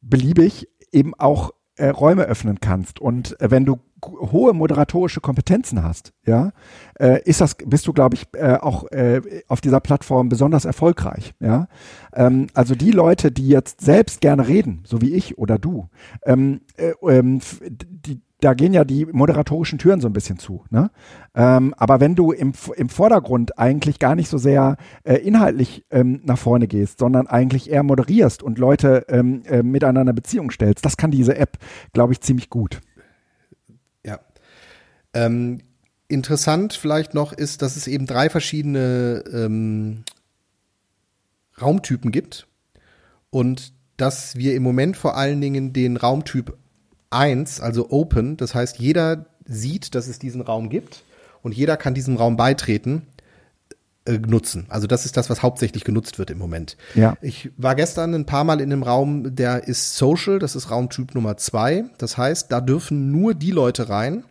beliebig eben auch äh, Räume öffnen kannst. Und äh, wenn du hohe moderatorische Kompetenzen hast, ja, äh, ist das, bist du, glaube ich, äh, auch äh, auf dieser Plattform besonders erfolgreich, ja. Ähm, also die Leute, die jetzt selbst gerne reden, so wie ich oder du, ähm, äh, ähm, die, da gehen ja die moderatorischen Türen so ein bisschen zu. Ne? Ähm, aber wenn du im, im Vordergrund eigentlich gar nicht so sehr äh, inhaltlich ähm, nach vorne gehst, sondern eigentlich eher moderierst und Leute ähm, äh, miteinander Beziehung stellst, das kann diese App, glaube ich, ziemlich gut. Ja. Ähm, interessant vielleicht noch ist, dass es eben drei verschiedene ähm, Raumtypen gibt und dass wir im Moment vor allen Dingen den Raumtyp 1, also Open. Das heißt, jeder sieht, dass es diesen Raum gibt und jeder kann diesem Raum beitreten äh, nutzen. Also das ist das, was hauptsächlich genutzt wird im Moment. Ja. Ich war gestern ein paar Mal in einem Raum, der ist Social, das ist Raumtyp Nummer 2. Das heißt, da dürfen nur die Leute rein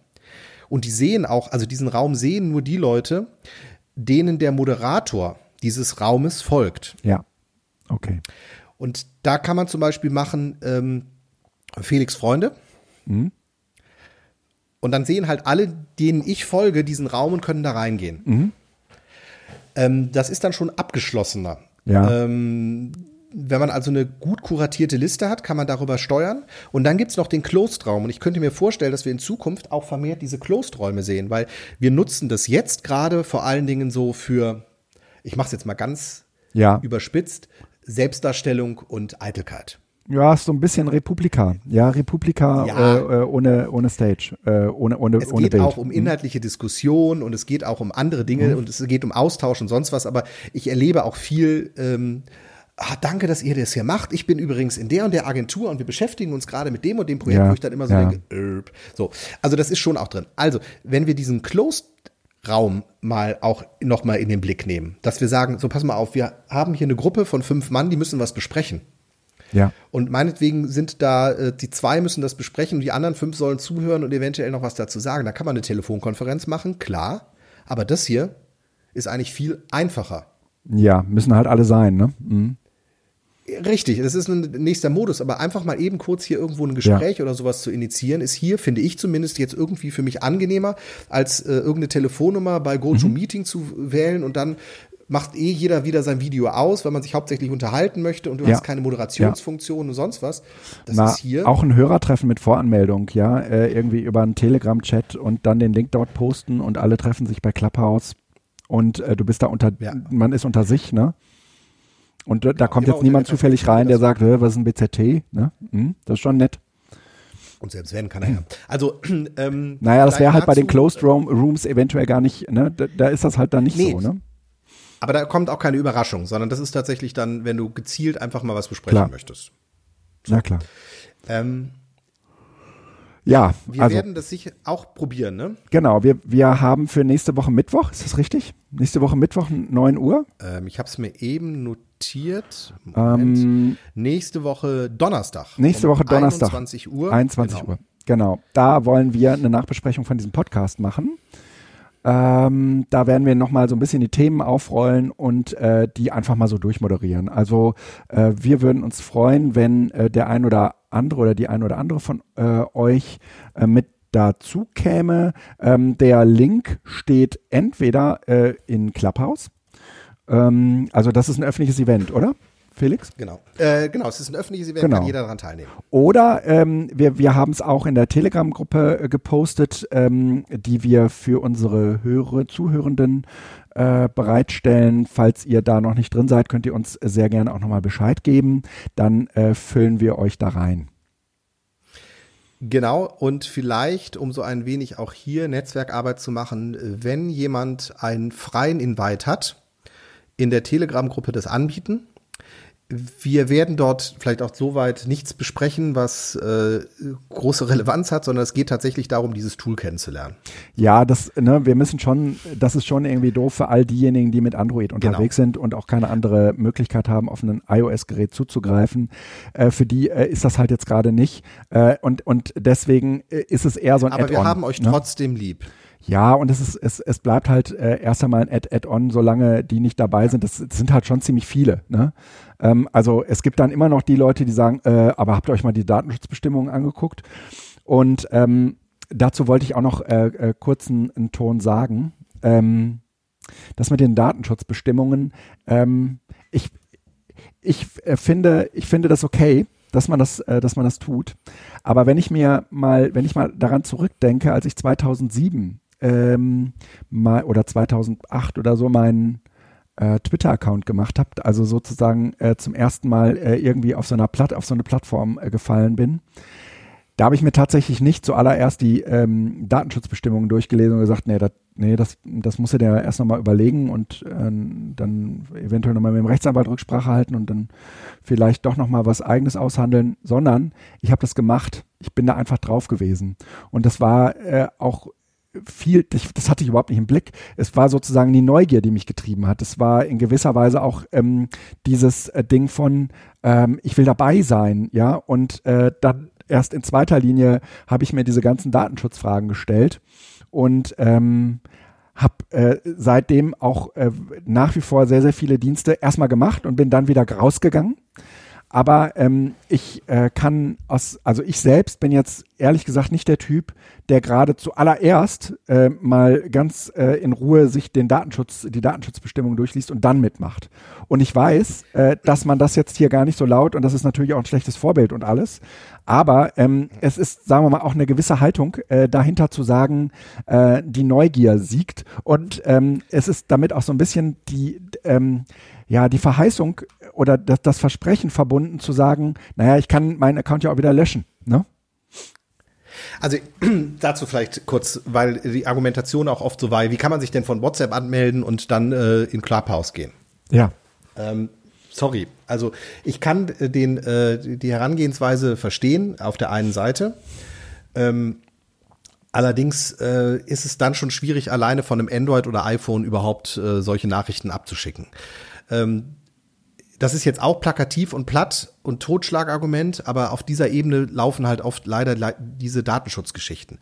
und die sehen auch, also diesen Raum sehen nur die Leute, denen der Moderator dieses Raumes folgt. Ja. Okay. Und da kann man zum Beispiel machen, ähm, Felix Freunde. Mhm. Und dann sehen halt alle, denen ich folge, diesen Raum und können da reingehen. Mhm. Ähm, das ist dann schon abgeschlossener. Ja. Ähm, wenn man also eine gut kuratierte Liste hat, kann man darüber steuern. Und dann gibt es noch den Closed-Raum. Und ich könnte mir vorstellen, dass wir in Zukunft auch vermehrt diese Closed-Räume sehen, weil wir nutzen das jetzt gerade vor allen Dingen so für, ich mache es jetzt mal ganz ja. überspitzt, Selbstdarstellung und Eitelkeit. Ja, ist so ein bisschen Republika. Ja, Republika ja. Äh, äh ohne, ohne Stage, äh, ohne, ohne, es ohne geht auch um inhaltliche Diskussion und es geht auch um andere Dinge mhm. und es geht um Austausch und sonst was, aber ich erlebe auch viel, ähm, ah, danke, dass ihr das hier macht. Ich bin übrigens in der und der Agentur und wir beschäftigen uns gerade mit dem und dem Projekt, ja. wo ich dann immer so ja. denke, äh, so. Also das ist schon auch drin. Also, wenn wir diesen Closed Raum mal auch noch mal in den Blick nehmen, dass wir sagen, so pass mal auf, wir haben hier eine Gruppe von fünf Mann, die müssen was besprechen. Ja. Und meinetwegen sind da, äh, die zwei müssen das besprechen und die anderen fünf sollen zuhören und eventuell noch was dazu sagen. Da kann man eine Telefonkonferenz machen, klar. Aber das hier ist eigentlich viel einfacher. Ja, müssen halt alle sein, ne? Mhm. Richtig, das ist ein nächster Modus, aber einfach mal eben kurz hier irgendwo ein Gespräch ja. oder sowas zu initiieren, ist hier, finde ich zumindest, jetzt irgendwie für mich angenehmer, als äh, irgendeine Telefonnummer bei GoToMeeting mhm. zu wählen und dann macht eh jeder wieder sein Video aus, weil man sich hauptsächlich unterhalten möchte und du ja. hast keine Moderationsfunktion ja. und sonst was. Das Na, ist hier. Auch ein Hörertreffen mit Voranmeldung, ja, äh, irgendwie über einen Telegram-Chat und dann den Link dort posten und alle treffen sich bei Clubhouse und äh, du bist da unter, ja. man ist unter sich, ne? Und da, da kommt jetzt niemand zufällig rein, der sagt, was ist ein BZT, ne? Hm, das ist schon nett. Und selbst wenn, kann er ja. Also, ähm, Naja, das wäre halt bei den Closed Rooms eventuell gar nicht, ne? Da, da ist das halt dann nicht nee, so, ne? Aber da kommt auch keine Überraschung, sondern das ist tatsächlich dann, wenn du gezielt einfach mal was besprechen klar. möchtest. So. Na klar. Ähm, ja, wir also, werden das sicher auch probieren, ne? Genau, wir, wir haben für nächste Woche Mittwoch, ist das richtig? Nächste Woche Mittwoch 9 Uhr? Ähm, ich habe es mir eben notiert. Ähm, nächste Woche Donnerstag. Nächste um Woche Donnerstag. 21 Uhr. 21 genau. Uhr. Genau. Da wollen wir eine Nachbesprechung von diesem Podcast machen. Ähm, da werden wir nochmal so ein bisschen die Themen aufrollen und äh, die einfach mal so durchmoderieren. Also äh, wir würden uns freuen, wenn äh, der ein oder andere oder die ein oder andere von äh, euch äh, mit dazu käme. Ähm, der Link steht entweder äh, in Clubhouse. Ähm, also das ist ein öffentliches Event, oder? Felix? Genau. Äh, genau, es ist ein öffentliches Event, genau. kann jeder daran teilnehmen. Oder ähm, wir, wir haben es auch in der Telegram-Gruppe äh, gepostet, ähm, die wir für unsere Hörer, Zuhörenden äh, bereitstellen. Falls ihr da noch nicht drin seid, könnt ihr uns sehr gerne auch nochmal Bescheid geben. Dann äh, füllen wir euch da rein. Genau, und vielleicht, um so ein wenig auch hier Netzwerkarbeit zu machen, wenn jemand einen freien Invite hat, in der Telegram-Gruppe das anbieten wir werden dort vielleicht auch soweit nichts besprechen, was äh, große Relevanz hat, sondern es geht tatsächlich darum, dieses Tool kennenzulernen. Ja, das, ne, wir müssen schon, das ist schon irgendwie doof für all diejenigen, die mit Android genau. unterwegs genau. sind und auch keine andere Möglichkeit haben, auf ein iOS-Gerät zuzugreifen. Äh, für die äh, ist das halt jetzt gerade nicht. Äh, und, und deswegen äh, ist es eher so ein Aber wir haben euch ne? trotzdem lieb. Ja, und es ist, es, es bleibt halt äh, erst einmal ein Add-on, solange die nicht dabei sind. Das, das sind halt schon ziemlich viele. Ne? Ähm, also es gibt dann immer noch die Leute, die sagen, äh, aber habt ihr euch mal die Datenschutzbestimmungen angeguckt? Und ähm, dazu wollte ich auch noch äh, äh, kurz einen, einen Ton sagen. Ähm, das mit den Datenschutzbestimmungen, ähm, ich, ich äh, finde, ich finde das okay, dass man das, äh, dass man das tut. Aber wenn ich mir mal, wenn ich mal daran zurückdenke, als ich 2007 ähm, mal oder 2008 oder so meinen äh, Twitter-Account gemacht habe, also sozusagen äh, zum ersten Mal äh, irgendwie auf so einer Platt, auf so eine Plattform äh, gefallen bin. Da habe ich mir tatsächlich nicht zuallererst die ähm, Datenschutzbestimmungen durchgelesen und gesagt, nee, das, nee, das, das muss dir erst nochmal überlegen und äh, dann eventuell nochmal mit dem Rechtsanwalt Rücksprache halten und dann vielleicht doch nochmal was eigenes aushandeln, sondern ich habe das gemacht. Ich bin da einfach drauf gewesen. Und das war äh, auch viel, das hatte ich überhaupt nicht im Blick. Es war sozusagen die Neugier, die mich getrieben hat. Es war in gewisser Weise auch ähm, dieses äh, Ding von, ähm, ich will dabei sein, ja, und äh, dann erst in zweiter Linie habe ich mir diese ganzen Datenschutzfragen gestellt und ähm, habe äh, seitdem auch äh, nach wie vor sehr, sehr viele Dienste erstmal gemacht und bin dann wieder rausgegangen. Aber ähm, ich äh, kann aus, also ich selbst bin jetzt ehrlich gesagt nicht der Typ, der gerade zuallererst äh, mal ganz äh, in Ruhe sich den Datenschutz, die Datenschutzbestimmungen durchliest und dann mitmacht. Und ich weiß, äh, dass man das jetzt hier gar nicht so laut und das ist natürlich auch ein schlechtes Vorbild und alles. Aber ähm, es ist, sagen wir mal, auch eine gewisse Haltung äh, dahinter zu sagen, äh, die Neugier siegt. Und ähm, es ist damit auch so ein bisschen die, ähm, ja, die Verheißung oder das, das Versprechen verbunden zu sagen, naja, ich kann meinen Account ja auch wieder löschen. Ne? Also dazu vielleicht kurz, weil die Argumentation auch oft so war, wie kann man sich denn von WhatsApp anmelden und dann äh, in Clubhouse gehen? Ja. Ähm, sorry, also ich kann äh, den, äh, die Herangehensweise verstehen auf der einen Seite. Ähm, allerdings äh, ist es dann schon schwierig, alleine von einem Android oder iPhone überhaupt äh, solche Nachrichten abzuschicken. Ähm, das ist jetzt auch plakativ und platt und Totschlagargument, aber auf dieser Ebene laufen halt oft leider diese Datenschutzgeschichten.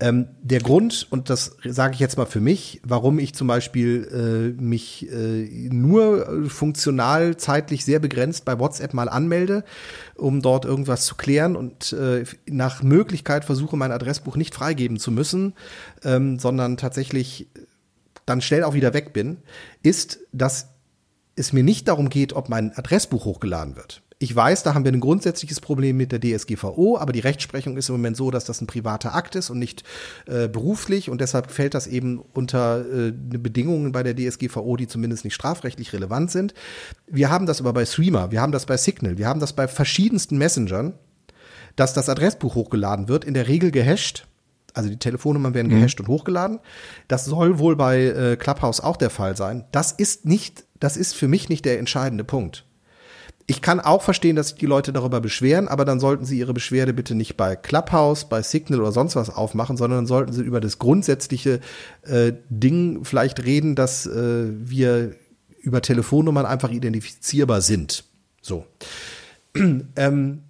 Ähm, der Grund, und das sage ich jetzt mal für mich, warum ich zum Beispiel äh, mich äh, nur funktional zeitlich sehr begrenzt bei WhatsApp mal anmelde, um dort irgendwas zu klären und äh, nach Möglichkeit versuche, mein Adressbuch nicht freigeben zu müssen, ähm, sondern tatsächlich dann schnell auch wieder weg bin, ist, dass es mir nicht darum geht, ob mein Adressbuch hochgeladen wird. Ich weiß, da haben wir ein grundsätzliches Problem mit der DSGVO, aber die Rechtsprechung ist im Moment so, dass das ein privater Akt ist und nicht äh, beruflich und deshalb fällt das eben unter äh, Bedingungen bei der DSGVO, die zumindest nicht strafrechtlich relevant sind. Wir haben das aber bei Streamer, wir haben das bei Signal, wir haben das bei verschiedensten Messengern, dass das Adressbuch hochgeladen wird, in der Regel gehasht. Also die Telefonnummern werden mhm. gehasht und hochgeladen. Das soll wohl bei äh, Clubhouse auch der Fall sein. Das ist nicht das ist für mich nicht der entscheidende Punkt. Ich kann auch verstehen, dass sich die Leute darüber beschweren, aber dann sollten sie ihre Beschwerde bitte nicht bei Clubhouse, bei Signal oder sonst was aufmachen, sondern dann sollten sie über das grundsätzliche äh, Ding vielleicht reden, dass äh, wir über Telefonnummern einfach identifizierbar sind. So. ähm,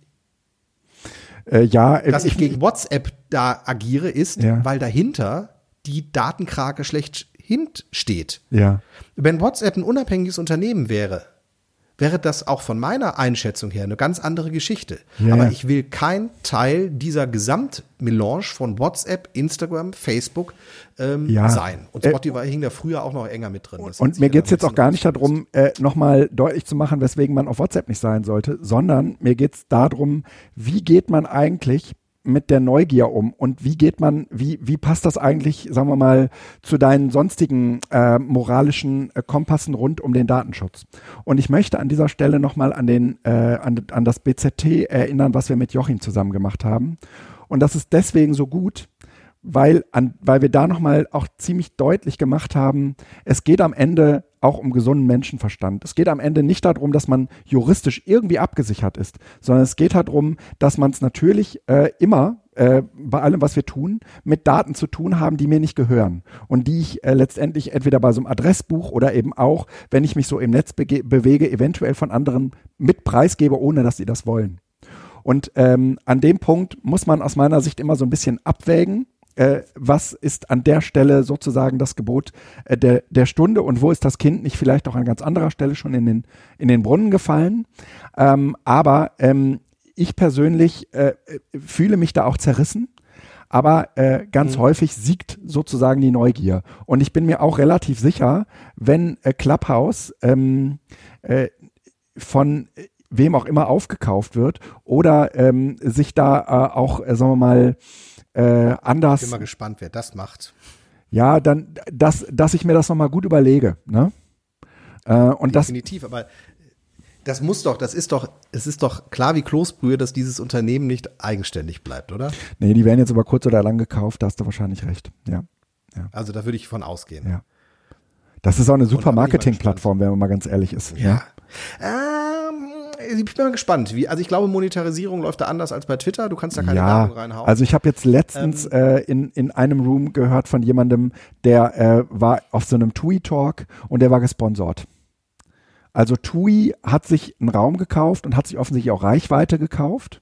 äh, ja, dass ich, ich gegen WhatsApp da agiere, ist, ja. weil dahinter die Datenkrake schlecht hinsteht. Ja. Wenn WhatsApp ein unabhängiges Unternehmen wäre, wäre das auch von meiner Einschätzung her eine ganz andere Geschichte. Ja, Aber ich will kein Teil dieser Gesamtmelange von WhatsApp, Instagram, Facebook ähm, ja. sein. Und äh, Spotify äh, hing da früher auch noch enger mit drin. Das und mir geht's jetzt auch gar nicht darum, äh, nochmal deutlich zu machen, weswegen man auf WhatsApp nicht sein sollte, sondern mir geht's darum, wie geht man eigentlich mit der Neugier um und wie geht man, wie, wie passt das eigentlich, sagen wir mal, zu deinen sonstigen äh, moralischen äh, Kompassen rund um den Datenschutz? Und ich möchte an dieser Stelle nochmal an den, äh, an, an das BZT erinnern, was wir mit Joachim zusammen gemacht haben. Und das ist deswegen so gut, weil, an, weil wir da nochmal auch ziemlich deutlich gemacht haben, es geht am Ende auch um gesunden Menschenverstand. Es geht am Ende nicht darum, dass man juristisch irgendwie abgesichert ist, sondern es geht darum, dass man es natürlich äh, immer äh, bei allem, was wir tun, mit Daten zu tun haben, die mir nicht gehören und die ich äh, letztendlich entweder bei so einem Adressbuch oder eben auch, wenn ich mich so im Netz bewege, eventuell von anderen mit preisgebe, ohne dass sie das wollen. Und ähm, an dem Punkt muss man aus meiner Sicht immer so ein bisschen abwägen äh, was ist an der Stelle sozusagen das Gebot äh, der, der Stunde und wo ist das Kind nicht vielleicht auch an ganz anderer Stelle schon in den, in den Brunnen gefallen. Ähm, aber ähm, ich persönlich äh, fühle mich da auch zerrissen. Aber äh, ganz mhm. häufig siegt sozusagen die Neugier. Und ich bin mir auch relativ sicher, wenn äh, Clubhouse ähm, äh, von wem auch immer aufgekauft wird oder ähm, sich da äh, auch, äh, sagen wir mal, äh, anders. Ich bin mal gespannt, wer das macht. Ja, dann, dass, dass ich mir das nochmal gut überlege. Ne? Äh, und Definitiv, das, aber das muss doch, das ist doch, es ist doch klar wie Kloßbrühe, dass dieses Unternehmen nicht eigenständig bleibt, oder? Nee, die werden jetzt aber kurz oder lang gekauft, da hast du wahrscheinlich recht. Ja. ja. Also da würde ich von ausgehen. Ja. Das ist auch eine super Marketingplattform, wenn man mal ganz ehrlich ist. Ja. ja. Ähm, ich bin mal gespannt. Wie, also ich glaube, Monetarisierung läuft da anders als bei Twitter. Du kannst da keine ja, Werbung reinhauen. Also ich habe jetzt letztens ähm, äh, in, in einem Room gehört von jemandem, der äh, war auf so einem TUI-Talk und der war gesponsert. Also TUI hat sich einen Raum gekauft und hat sich offensichtlich auch Reichweite gekauft.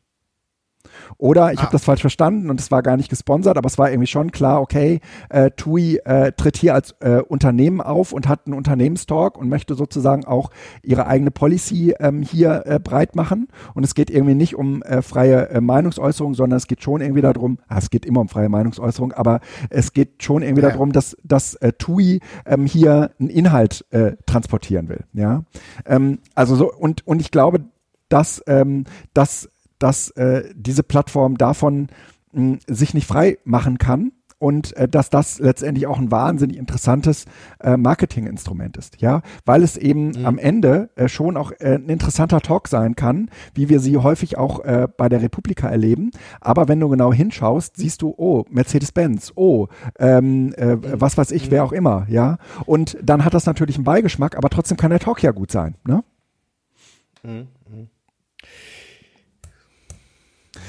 Oder ich Ah. habe das falsch verstanden und es war gar nicht gesponsert, aber es war irgendwie schon klar, okay, äh, TUI äh, tritt hier als äh, Unternehmen auf und hat einen Unternehmenstalk und möchte sozusagen auch ihre eigene Policy ähm, hier äh, breit machen. Und es geht irgendwie nicht um äh, freie äh, Meinungsäußerung, sondern es geht schon irgendwie darum, ah, es geht immer um freie Meinungsäußerung, aber es geht schon irgendwie Ja. darum, dass, dass äh, TUI ähm, hier einen Inhalt äh, transportieren will. Ja, ähm, also so und und ich glaube, dass ähm, dass dass äh, diese Plattform davon mh, sich nicht frei machen kann und äh, dass das letztendlich auch ein wahnsinnig interessantes äh, Marketinginstrument ist, ja, weil es eben am Ende äh, schon auch äh, ein interessanter Talk sein kann, wie wir sie häufig auch äh, bei der Republika erleben. Aber wenn du genau hinschaust, siehst du, oh, Mercedes-Benz, oh, ähm, äh, was weiß ich, wer auch immer, ja. Und dann hat das natürlich einen Beigeschmack, aber trotzdem kann der Talk ja gut sein, ne?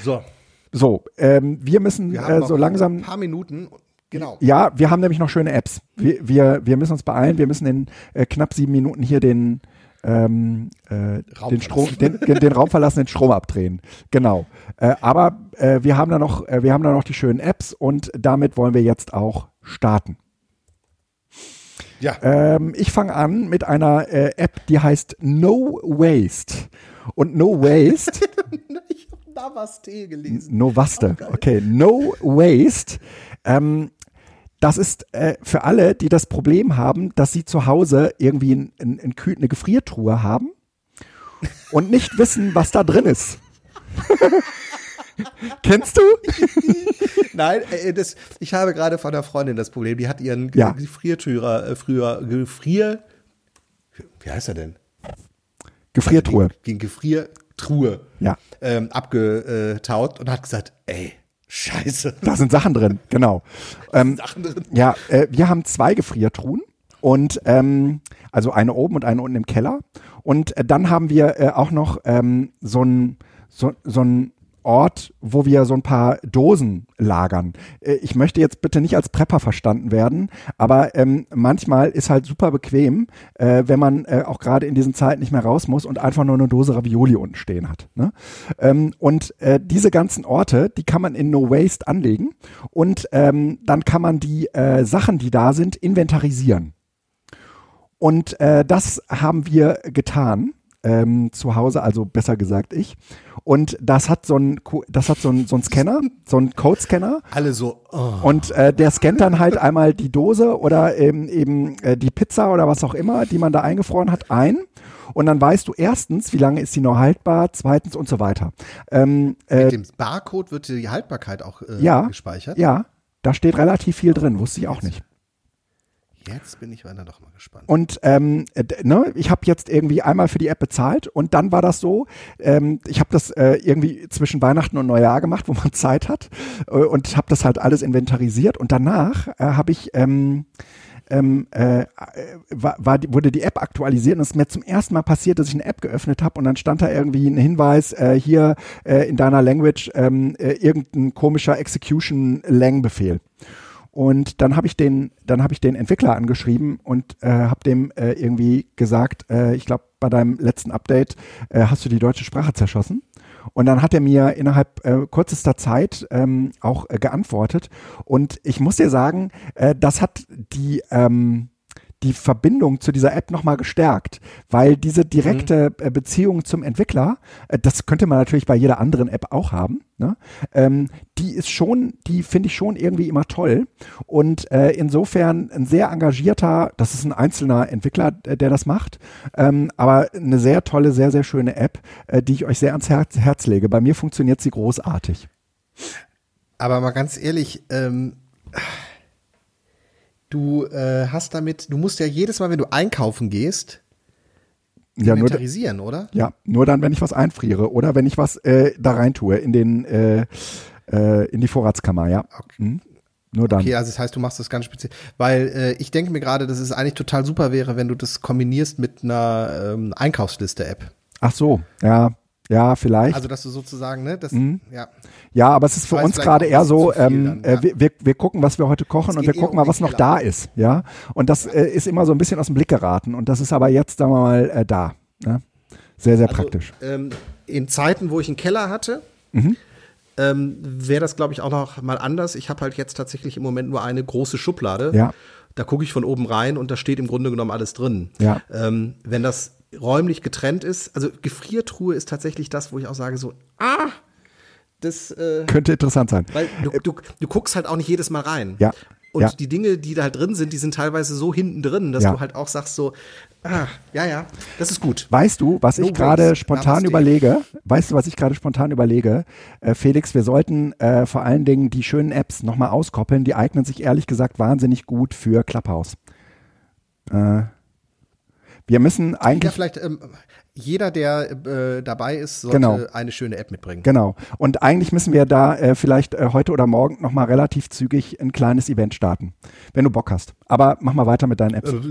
So, So, ähm, wir müssen wir äh, so langsam ein paar Minuten. Genau. Ja, wir haben nämlich noch schöne Apps. Wir, wir, wir müssen uns beeilen. Wir müssen in äh, knapp sieben Minuten hier den, ähm, äh, Raum den, Strom, den, den Raum verlassen, den Strom abdrehen. Genau. Äh, aber äh, wir haben da noch, äh, wir haben da noch die schönen Apps und damit wollen wir jetzt auch starten. Ja. Ähm, ich fange an mit einer äh, App, die heißt No Waste. Und No Waste Namaste gelesen. No Waste. Okay, No Waste. Ähm, das ist äh, für alle, die das Problem haben, dass sie zu Hause irgendwie ein, ein, ein Kühl, eine Gefriertruhe haben und nicht wissen, was da drin ist. Kennst du? Nein, äh, das, ich habe gerade von einer Freundin das Problem. Die hat ihren Ja. Gefriertürer äh, früher Gefrier. Wie heißt er denn? Gefriertruhe. Gegen Gefriertruhe Ja. ähm, abgetaut und hat gesagt, ey, scheiße. Da sind Sachen drin, genau. Ähm, Sachen drin. Ja, äh, wir haben zwei Gefriertruhen und ähm, also eine oben und eine unten im Keller. Und äh, dann haben wir äh, auch noch ähm, so ein so, so ein Ort, wo wir so ein paar Dosen lagern. Äh, ich möchte jetzt bitte nicht als Prepper verstanden werden, aber ähm, manchmal ist halt super bequem, äh, wenn man äh, auch gerade in diesen Zeiten nicht mehr raus muss und einfach nur eine Dose Ravioli unten stehen hat. Ne? Ähm, und äh, diese ganzen Orte, die kann man in No Waste anlegen und ähm, dann kann man die äh, Sachen, die da sind, inventarisieren. Und äh, das haben wir getan ähm, zu Hause, also besser gesagt ich. Und das hat so ein, das hat so ein, so ein Scanner, so ein Codescanner. Alle so, oh. Und äh, der scannt dann halt einmal die Dose oder ähm, eben äh, die Pizza oder was auch immer, die man da eingefroren hat, ein. Und dann weißt du erstens, wie lange ist die noch haltbar, zweitens und so weiter. Ähm, äh, mit dem Barcode wird die Haltbarkeit auch äh, ja, gespeichert. ja, da steht relativ viel drin, wusste ich auch nicht. Jetzt bin ich weiter doch mal gespannt. Und ähm, äh, ne, ich habe jetzt irgendwie einmal für die App bezahlt und dann war das so, ähm, ich habe das äh, irgendwie zwischen Weihnachten und Neujahr gemacht, wo man Zeit hat äh, und habe das halt alles inventarisiert und danach äh, habe ich ähm, ähm, äh, äh, war, war, die- wurde die App aktualisiert und es ist mir zum ersten Mal passiert, dass ich eine App geöffnet habe und dann stand da irgendwie ein Hinweis, äh, hier äh, in deiner Language ähm, äh, irgendein komischer Execution-Lang-Befehl. Und dann habe ich den, dann habe ich den Entwickler angeschrieben und äh, habe dem äh, irgendwie gesagt, äh, ich glaube, bei deinem letzten Update äh, hast du die deutsche Sprache zerschossen. Und dann hat er mir innerhalb äh, kürzester Zeit ähm, auch äh, geantwortet. Und ich muss dir sagen, äh, das hat die ähm, die Verbindung zu dieser App nochmal gestärkt, weil diese direkte äh, Beziehung zum Entwickler, äh, das könnte man natürlich bei jeder anderen App auch haben, ne? ähm, die ist schon, die finde ich schon irgendwie immer toll und äh, insofern ein sehr engagierter, das ist ein einzelner Entwickler, der das macht, ähm, aber eine sehr tolle, sehr, sehr schöne App, äh, die ich euch sehr ans Herz, Herz lege. Bei mir funktioniert sie großartig. Aber mal ganz ehrlich, ähm, du äh, hast damit, du musst ja jedes Mal, wenn du einkaufen gehst, Ja, nur, inventarisieren, oder? Ja, nur dann, wenn ich was einfriere oder wenn ich was äh, da rein tue in den äh, äh, in die Vorratskammer, ja. Mhm. Nur dann. Okay, also das heißt, du machst das ganz speziell. Weil äh, ich denke mir gerade, dass es eigentlich total super wäre, wenn du das kombinierst mit einer ähm, Einkaufsliste-App. Ach so, ja, ja, vielleicht. Also, dass du sozusagen, ne, das, Mhm. ja. Ja, aber es ist für uns gerade eher so, ähm, dann, äh, ja. wir, wir, wir gucken, was wir heute kochen Es und wir eh gucken um mal, was noch da ist, ja. Und das äh, ist immer so ein bisschen aus dem Blick geraten und das ist aber jetzt, sagen wir mal, äh, da. Ne? Sehr, sehr Also, praktisch. Ähm, in Zeiten, wo ich einen Keller hatte, Mhm. ähm, wäre das, glaube ich, auch noch mal anders. Ich habe halt jetzt tatsächlich im Moment nur eine große Schublade. Ja. Da gucke ich von oben rein und da steht im Grunde genommen alles drin. Ja. Ähm, wenn das räumlich getrennt ist, also Gefriertruhe ist tatsächlich das, wo ich auch sage so, ah, das äh, Könnte interessant sein. weil du, du, du guckst halt auch nicht jedes Mal rein. Ja. Und Ja. die Dinge, die da halt drin sind, die sind teilweise so hinten drin, dass Ja. du halt auch sagst so, ah, ja, ja, das ist gut. Weißt du, was ich No gerade waste. spontan Namaste. überlege? Weißt du, was ich gerade spontan überlege? Äh, Felix, wir sollten äh, vor allen Dingen die schönen Apps nochmal auskoppeln. Die eignen sich ehrlich gesagt wahnsinnig gut für Clubhouse. Äh, wir müssen Ja, eigentlich vielleicht ähm, jeder, der äh, dabei ist, sollte Genau. eine schöne App mitbringen. Genau. Und eigentlich müssen wir da äh, vielleicht äh, heute oder morgen nochmal relativ zügig ein kleines Event starten, wenn du Bock hast. Aber mach mal weiter mit deinen Apps. Äh,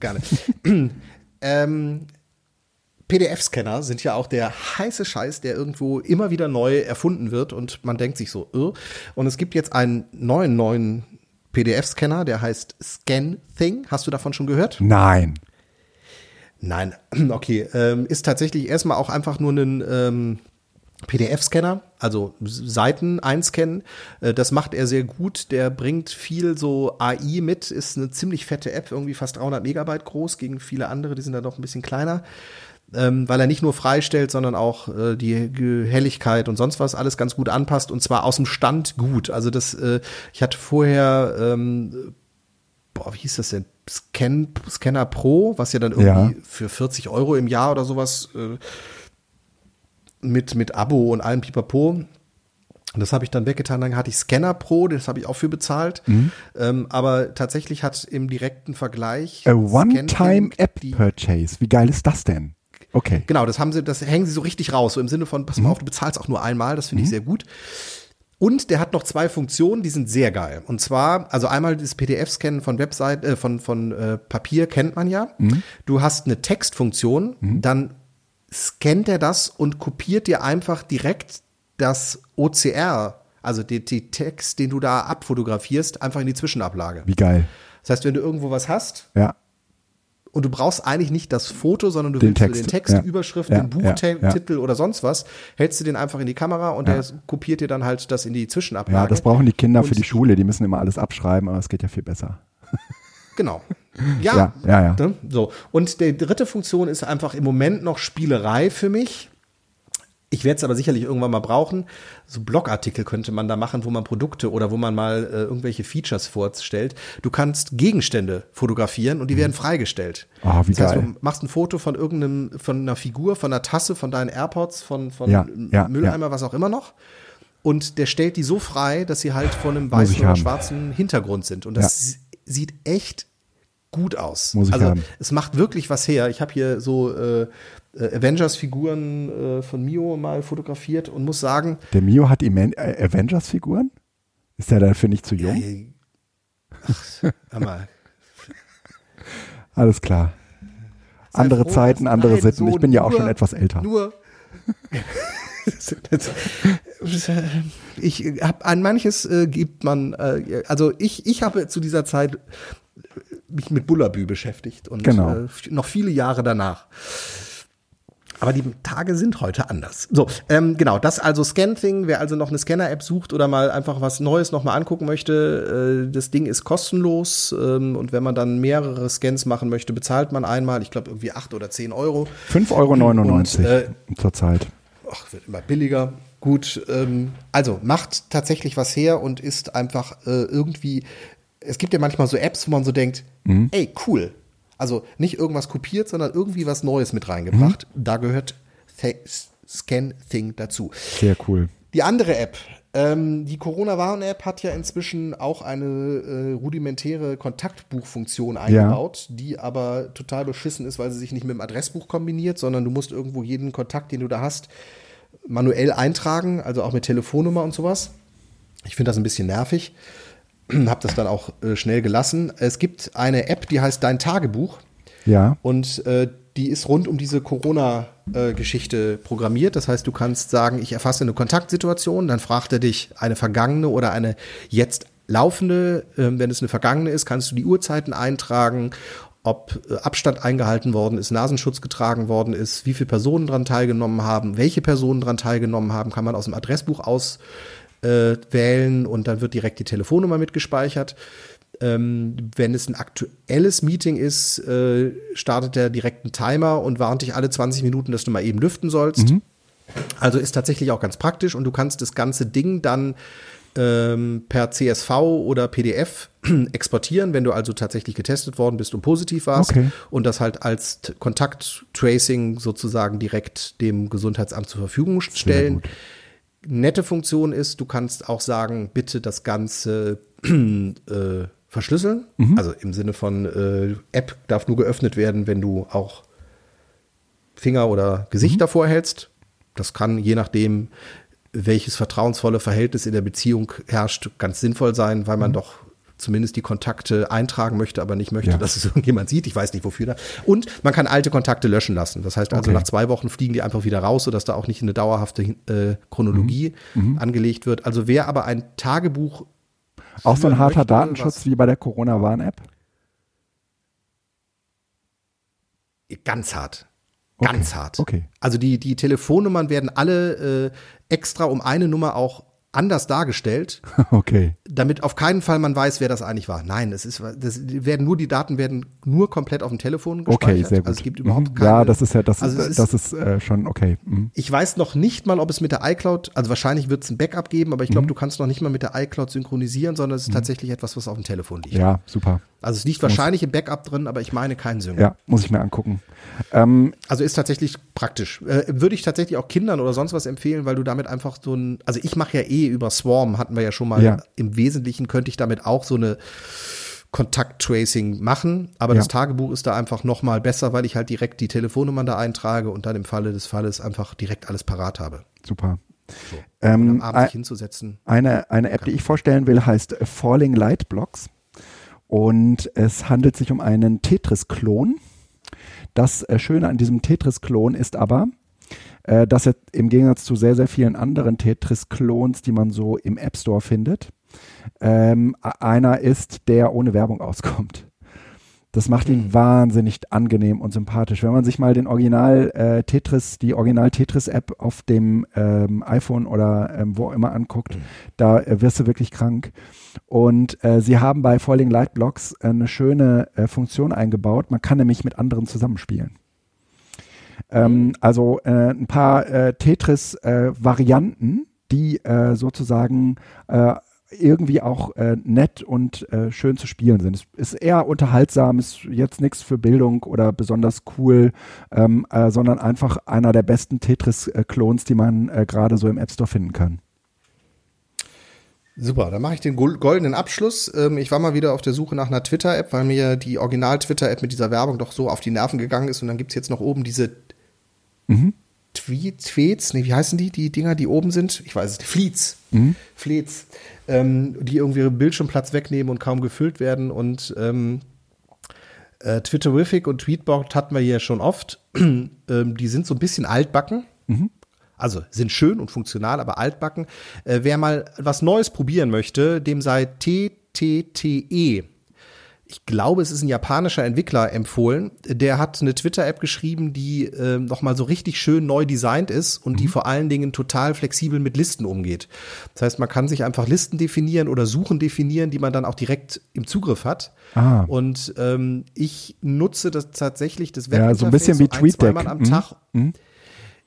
Gerne. ähm, PDF-Scanner sind ja auch der heiße Scheiß, der irgendwo immer wieder neu erfunden wird und man denkt sich so, äh. und es gibt jetzt einen neuen, neuen PDF-Scanner, der heißt ScanThing. Hast du davon schon gehört? Nein. Nein, okay. Ähm, ist tatsächlich erstmal auch einfach nur ein ähm, PDF-Scanner, also Seiten einscannen. Äh, das macht er sehr gut. Der bringt viel so AI mit, ist eine ziemlich fette App, irgendwie fast 300 Megabyte groß, gegen viele andere, die sind da doch ein bisschen kleiner. Ähm, weil er nicht nur freistellt, sondern auch äh, die Helligkeit und sonst was alles ganz gut anpasst und zwar aus dem Stand gut. Also das, äh, ich hatte vorher ähm, boah, wie hieß das denn? Scan, Scanner Pro, was ja dann irgendwie Ja. für 40 Euro im Jahr oder sowas äh, mit, mit Abo und allem Pipapo. Das habe ich dann weggetan. Dann hatte ich Scanner Pro, das habe ich auch für bezahlt. Mhm. Ähm, aber tatsächlich hat im direkten Vergleich A Scanthing One-Time-App die- Purchase. Wie geil ist das denn? Okay. Genau, das haben sie, das hängen sie so richtig raus, so im Sinne von, pass Mhm. mal auf, du bezahlst auch nur einmal, das finde ich sehr gut. Und der hat noch zwei Funktionen, die sind sehr geil. Und zwar, also einmal das PDF-Scannen von Website, äh, von, von äh, Papier kennt man ja. Mhm. Du hast eine Textfunktion, dann scannt er das und kopiert dir einfach direkt das OCR, also den, den Text, den du da abfotografierst, einfach in die Zwischenablage. Wie geil. Das heißt, wenn du irgendwo was hast, Ja. Und du brauchst eigentlich nicht das Foto, sondern du Den willst Text, den Text, ja. Überschrift, Ja, den Buchtitel ja. oder sonst was, hältst du den einfach in die Kamera und der kopiert dir dann halt das in die Zwischenablage. Ja, das brauchen die Kinder für Und- die Schule. Die müssen immer alles abschreiben, aber es geht ja viel besser. Genau. Ja, Ja, ja, ja. Ne? So. Und die dritte Funktion ist einfach im Moment noch Spielerei für mich. Ich werde es aber sicherlich irgendwann mal brauchen. So Blogartikel könnte man da machen, wo man Produkte oder wo man mal äh, irgendwelche Features vorstellt. Du kannst Gegenstände fotografieren und die werden freigestellt. Ah, wie das heißt, geil. du machst ein Foto von irgendeinem, von einer Figur, von einer Tasse, von deinen AirPods, von, von Ja, ja, Mülleimer, was auch immer noch. Und der stellt die so frei, dass sie halt von einem weißen oder haben. schwarzen Hintergrund sind. Und das si- sieht echt gut aus. Muss ich also haben. es macht wirklich was her. Ich habe hier so äh, Avengers-Figuren äh, von Mio mal fotografiert und muss sagen, Der Mio hat äh, Avengers-Figuren? Ist der dafür nicht zu jung? ey, ach, mal, Alles klar. sei Andere froh, Zeiten, andere nein, Sitten. so ich bin ja auch schon etwas älter. Nur ich habe an manches äh, gibt man äh, also ich ich habe zu dieser Zeit mich mit Bullabü beschäftigt und Genau. äh, noch viele Jahre danach. Aber die Tage sind heute anders. So, ähm, genau, das also Scanthing. Wer also noch eine Scanner-App sucht oder mal einfach was Neues nochmal angucken möchte, äh, das Ding ist kostenlos. Ähm, und wenn man dann mehrere Scans machen möchte, bezahlt man einmal, ich glaube irgendwie 8 oder 10 Euro. 5,99 Euro äh, zurzeit. Ach, wird immer billiger. Gut, ähm, also macht tatsächlich was her und ist einfach äh, irgendwie. Es gibt ja manchmal so Apps, wo man so denkt, Mhm. ey, cool. Also nicht irgendwas kopiert, sondern irgendwie was Neues mit reingebracht. Mhm. Da gehört Th Scan Thing dazu. Sehr cool. Die andere App, ähm, die Corona-Warn-App hat ja inzwischen auch eine äh, rudimentäre Kontaktbuchfunktion eingebaut, die aber total beschissen ist, weil sie sich nicht mit dem Adressbuch kombiniert, sondern du musst irgendwo jeden Kontakt, den du da hast, manuell eintragen, also auch mit Telefonnummer und sowas. Ich finde das ein bisschen nervig. Hab das dann auch äh, schnell gelassen. Es gibt eine App, die heißt Dein Tagebuch. Ja. Und äh, die ist rund um diese Corona-Geschichte programmiert. Das heißt, du kannst sagen, ich erfasse eine Kontaktsituation, dann fragt er dich eine vergangene oder eine jetzt laufende. Ähm, wenn es eine vergangene ist, kannst du die Uhrzeiten eintragen ob äh, Abstand eingehalten worden ist, Nasenschutz getragen worden ist, wie viele Personen daran teilgenommen haben, welche Personen daran teilgenommen haben, kann man aus dem Adressbuch auswählen äh, und dann wird direkt die Telefonnummer mitgespeichert. Ähm, wenn es ein aktuelles Meeting ist, äh, startet er direkt einen Timer und warnt dich alle 20 Minuten, dass du mal eben lüften sollst. Mhm. Also ist tatsächlich auch ganz praktisch und du kannst das ganze Ding dann ähm, per CSV oder PDF exportieren, wenn du also tatsächlich getestet worden bist und positiv warst okay. und das halt als Kontakttracing sozusagen direkt dem Gesundheitsamt zur Verfügung stellen. Nette Funktion ist, du kannst auch sagen, bitte das Ganze äh, verschlüsseln. Mhm. Also im Sinne von äh, App darf nur geöffnet werden, wenn du auch Finger oder Gesicht mhm. davor hältst. Das kann je nachdem, welches vertrauensvolle Verhältnis in der Beziehung herrscht, ganz sinnvoll sein, weil man mhm. doch zumindest die Kontakte eintragen möchte, aber nicht möchte, ja. dass es irgendjemand sieht. Ich weiß nicht wofür da. Und man kann alte Kontakte löschen lassen. Das heißt also, okay. nach zwei Wochen fliegen die einfach wieder raus, sodass da auch nicht eine dauerhafte äh, Chronologie mhm. mhm. angelegt wird. Also wer aber ein Tagebuch. Auch so ein harter Datenschutz wie bei der Corona-Warn-App? Ganz hart. Ganz okay. hart. Okay. Also die, die Telefonnummern werden alle äh, extra um eine Nummer auch anders dargestellt. Okay. Damit auf keinen Fall man weiß, wer das eigentlich war. Nein, es ist, das werden nur die Daten werden nur komplett auf dem Telefon gespeichert. Okay, sehr gut. Also es gibt überhaupt mhm. keine. Ja, das ist ja, das also ist, das ist äh, schon okay. Mhm. Ich weiß noch nicht mal, ob es mit der iCloud, also wahrscheinlich wird es ein Backup geben, aber ich glaube, mhm. du kannst noch nicht mal mit der iCloud synchronisieren, sondern es ist mhm. tatsächlich etwas, was auf dem Telefon liegt. Ja, super. Also es liegt wahrscheinlich im Backup drin, aber ich meine kein Sync. Ja, muss ich mir angucken. Ähm, also ist tatsächlich praktisch. Äh, würde ich tatsächlich auch Kindern oder sonst was empfehlen, weil du damit einfach so ein, also ich mache ja eh über Swarm, hatten wir ja schon mal. Ja. Im Wesentlichen könnte ich damit auch so eine Kontakttracing machen, aber ja. das Tagebuch ist da einfach noch mal besser, weil ich halt direkt die Telefonnummern da eintrage und dann im Falle des Falles einfach direkt alles parat habe. Super. So, ähm, am Abend sich hinzusetzen. Eine, eine App, die ich vorstellen will, heißt Falling Light Blocks. Und es handelt sich um einen Tetris-Klon. Das äh, Schöne an diesem Tetris-Klon ist aber, äh, dass er im Gegensatz zu sehr, sehr vielen anderen Tetris-Klons, die man so im App Store findet, ähm, einer ist, der ohne Werbung auskommt. Das macht ihn mhm. wahnsinnig angenehm und sympathisch. Wenn man sich mal den Original äh, Tetris, die Original Tetris App auf dem ähm, iPhone oder ähm, wo immer anguckt, mhm. da äh, wirst du wirklich krank. Und äh, sie haben bei Falling Light Blocks eine schöne äh, Funktion eingebaut. Man kann nämlich mit anderen zusammenspielen. Ähm, mhm. also äh, ein paar äh, Tetris-Varianten, die sozusagen irgendwie auch äh, nett und äh, schön zu spielen sind. Es ist eher unterhaltsam, ist jetzt nichts für Bildung oder besonders cool, ähm, äh, sondern einfach einer der besten Tetris-Klons, die man äh, gerade so im App Store finden kann. Super, dann mache ich den goldenen Abschluss. Ähm, ich war mal wieder auf der Suche nach einer Twitter-App, weil mir die Original-Twitter-App mit dieser Werbung doch so auf die Nerven gegangen ist. Und dann gibt es jetzt noch oben diese mhm. Tweets, Tweets, nee, wie heißen die, die Dinger, die oben sind? Ich weiß es nicht, Fleets. Mhm. Fleets ähm, die irgendwie Bildschirmplatz wegnehmen und kaum gefüllt werden. Und ähm, äh, Twitterific und Tweetbot hatten wir hier schon oft. ähm, die sind so ein bisschen altbacken. Mhm. Also sind schön und funktional, aber altbacken. Äh, wer mal was Neues probieren möchte, dem sei TTTE ich glaube, es ist ein japanischer Entwickler empfohlen. Der hat eine Twitter-App geschrieben, die äh, nochmal so richtig schön neu designt ist und mhm. die vor allen Dingen total flexibel mit Listen umgeht. Das heißt, man kann sich einfach Listen definieren oder Suchen definieren, die man dann auch direkt im Zugriff hat. Ah. Und ähm, ich nutze das tatsächlich, das Webinterface ja, so ein bisschen wie so ein, TweetDeck. am mhm. Tag. Mhm.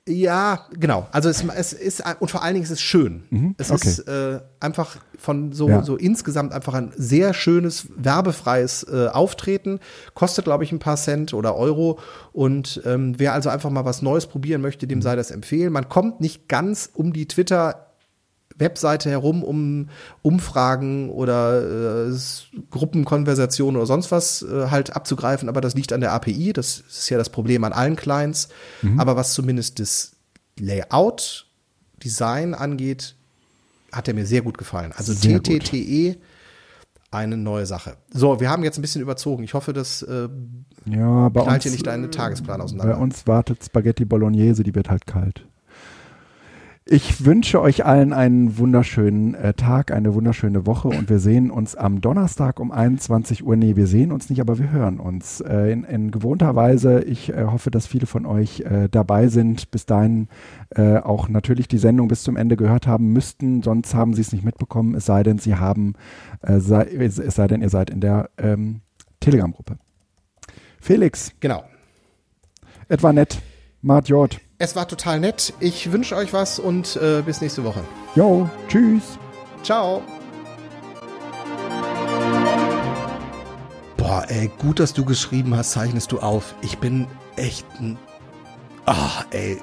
Ja, genau. Also es, es ist und vor allen Dingen ist es schön. Mhm, es okay. ist äh, einfach von so, ja. so insgesamt einfach ein sehr schönes, werbefreies äh, Auftreten. Kostet, glaube ich, ein paar Cent oder Euro. Und ähm, wer also einfach mal was Neues probieren möchte, dem mhm. sei das empfehlen. Man kommt nicht ganz um die Twitter Webseite herum, um Umfragen oder äh, Gruppenkonversationen oder sonst was äh, halt abzugreifen, aber das liegt an der API, das ist ja das Problem an allen Clients. Mhm. Aber was zumindest das Layout, Design angeht, hat er mir sehr gut gefallen. Also sehr TTTE, gut. eine neue Sache. So, wir haben jetzt ein bisschen überzogen. Ich hoffe, das äh, ja, knallt uns, hier nicht deinen Tagesplan auseinander. Bei uns wartet Spaghetti Bolognese, die wird halt kalt. Ich wünsche euch allen einen wunderschönen äh, Tag, eine wunderschöne Woche und wir sehen uns am Donnerstag um 21 Uhr. Nee, wir sehen uns nicht, aber wir hören uns äh, in, in, gewohnter Weise. Ich äh, hoffe, dass viele von euch äh, dabei sind, bis dahin äh, auch natürlich die Sendung bis zum Ende gehört haben müssten, sonst haben sie es nicht mitbekommen, es sei denn, sie haben, äh, sei, es sei denn, ihr seid in der ähm, Telegram-Gruppe. Felix. Genau. Etwa nett. Mart Jord. Es war total nett. Ich wünsche euch was und äh, bis nächste Woche. Jo, tschüss. Ciao. Boah, ey, gut, dass du geschrieben hast, zeichnest du auf. Ich bin echt ein. Ah, ey.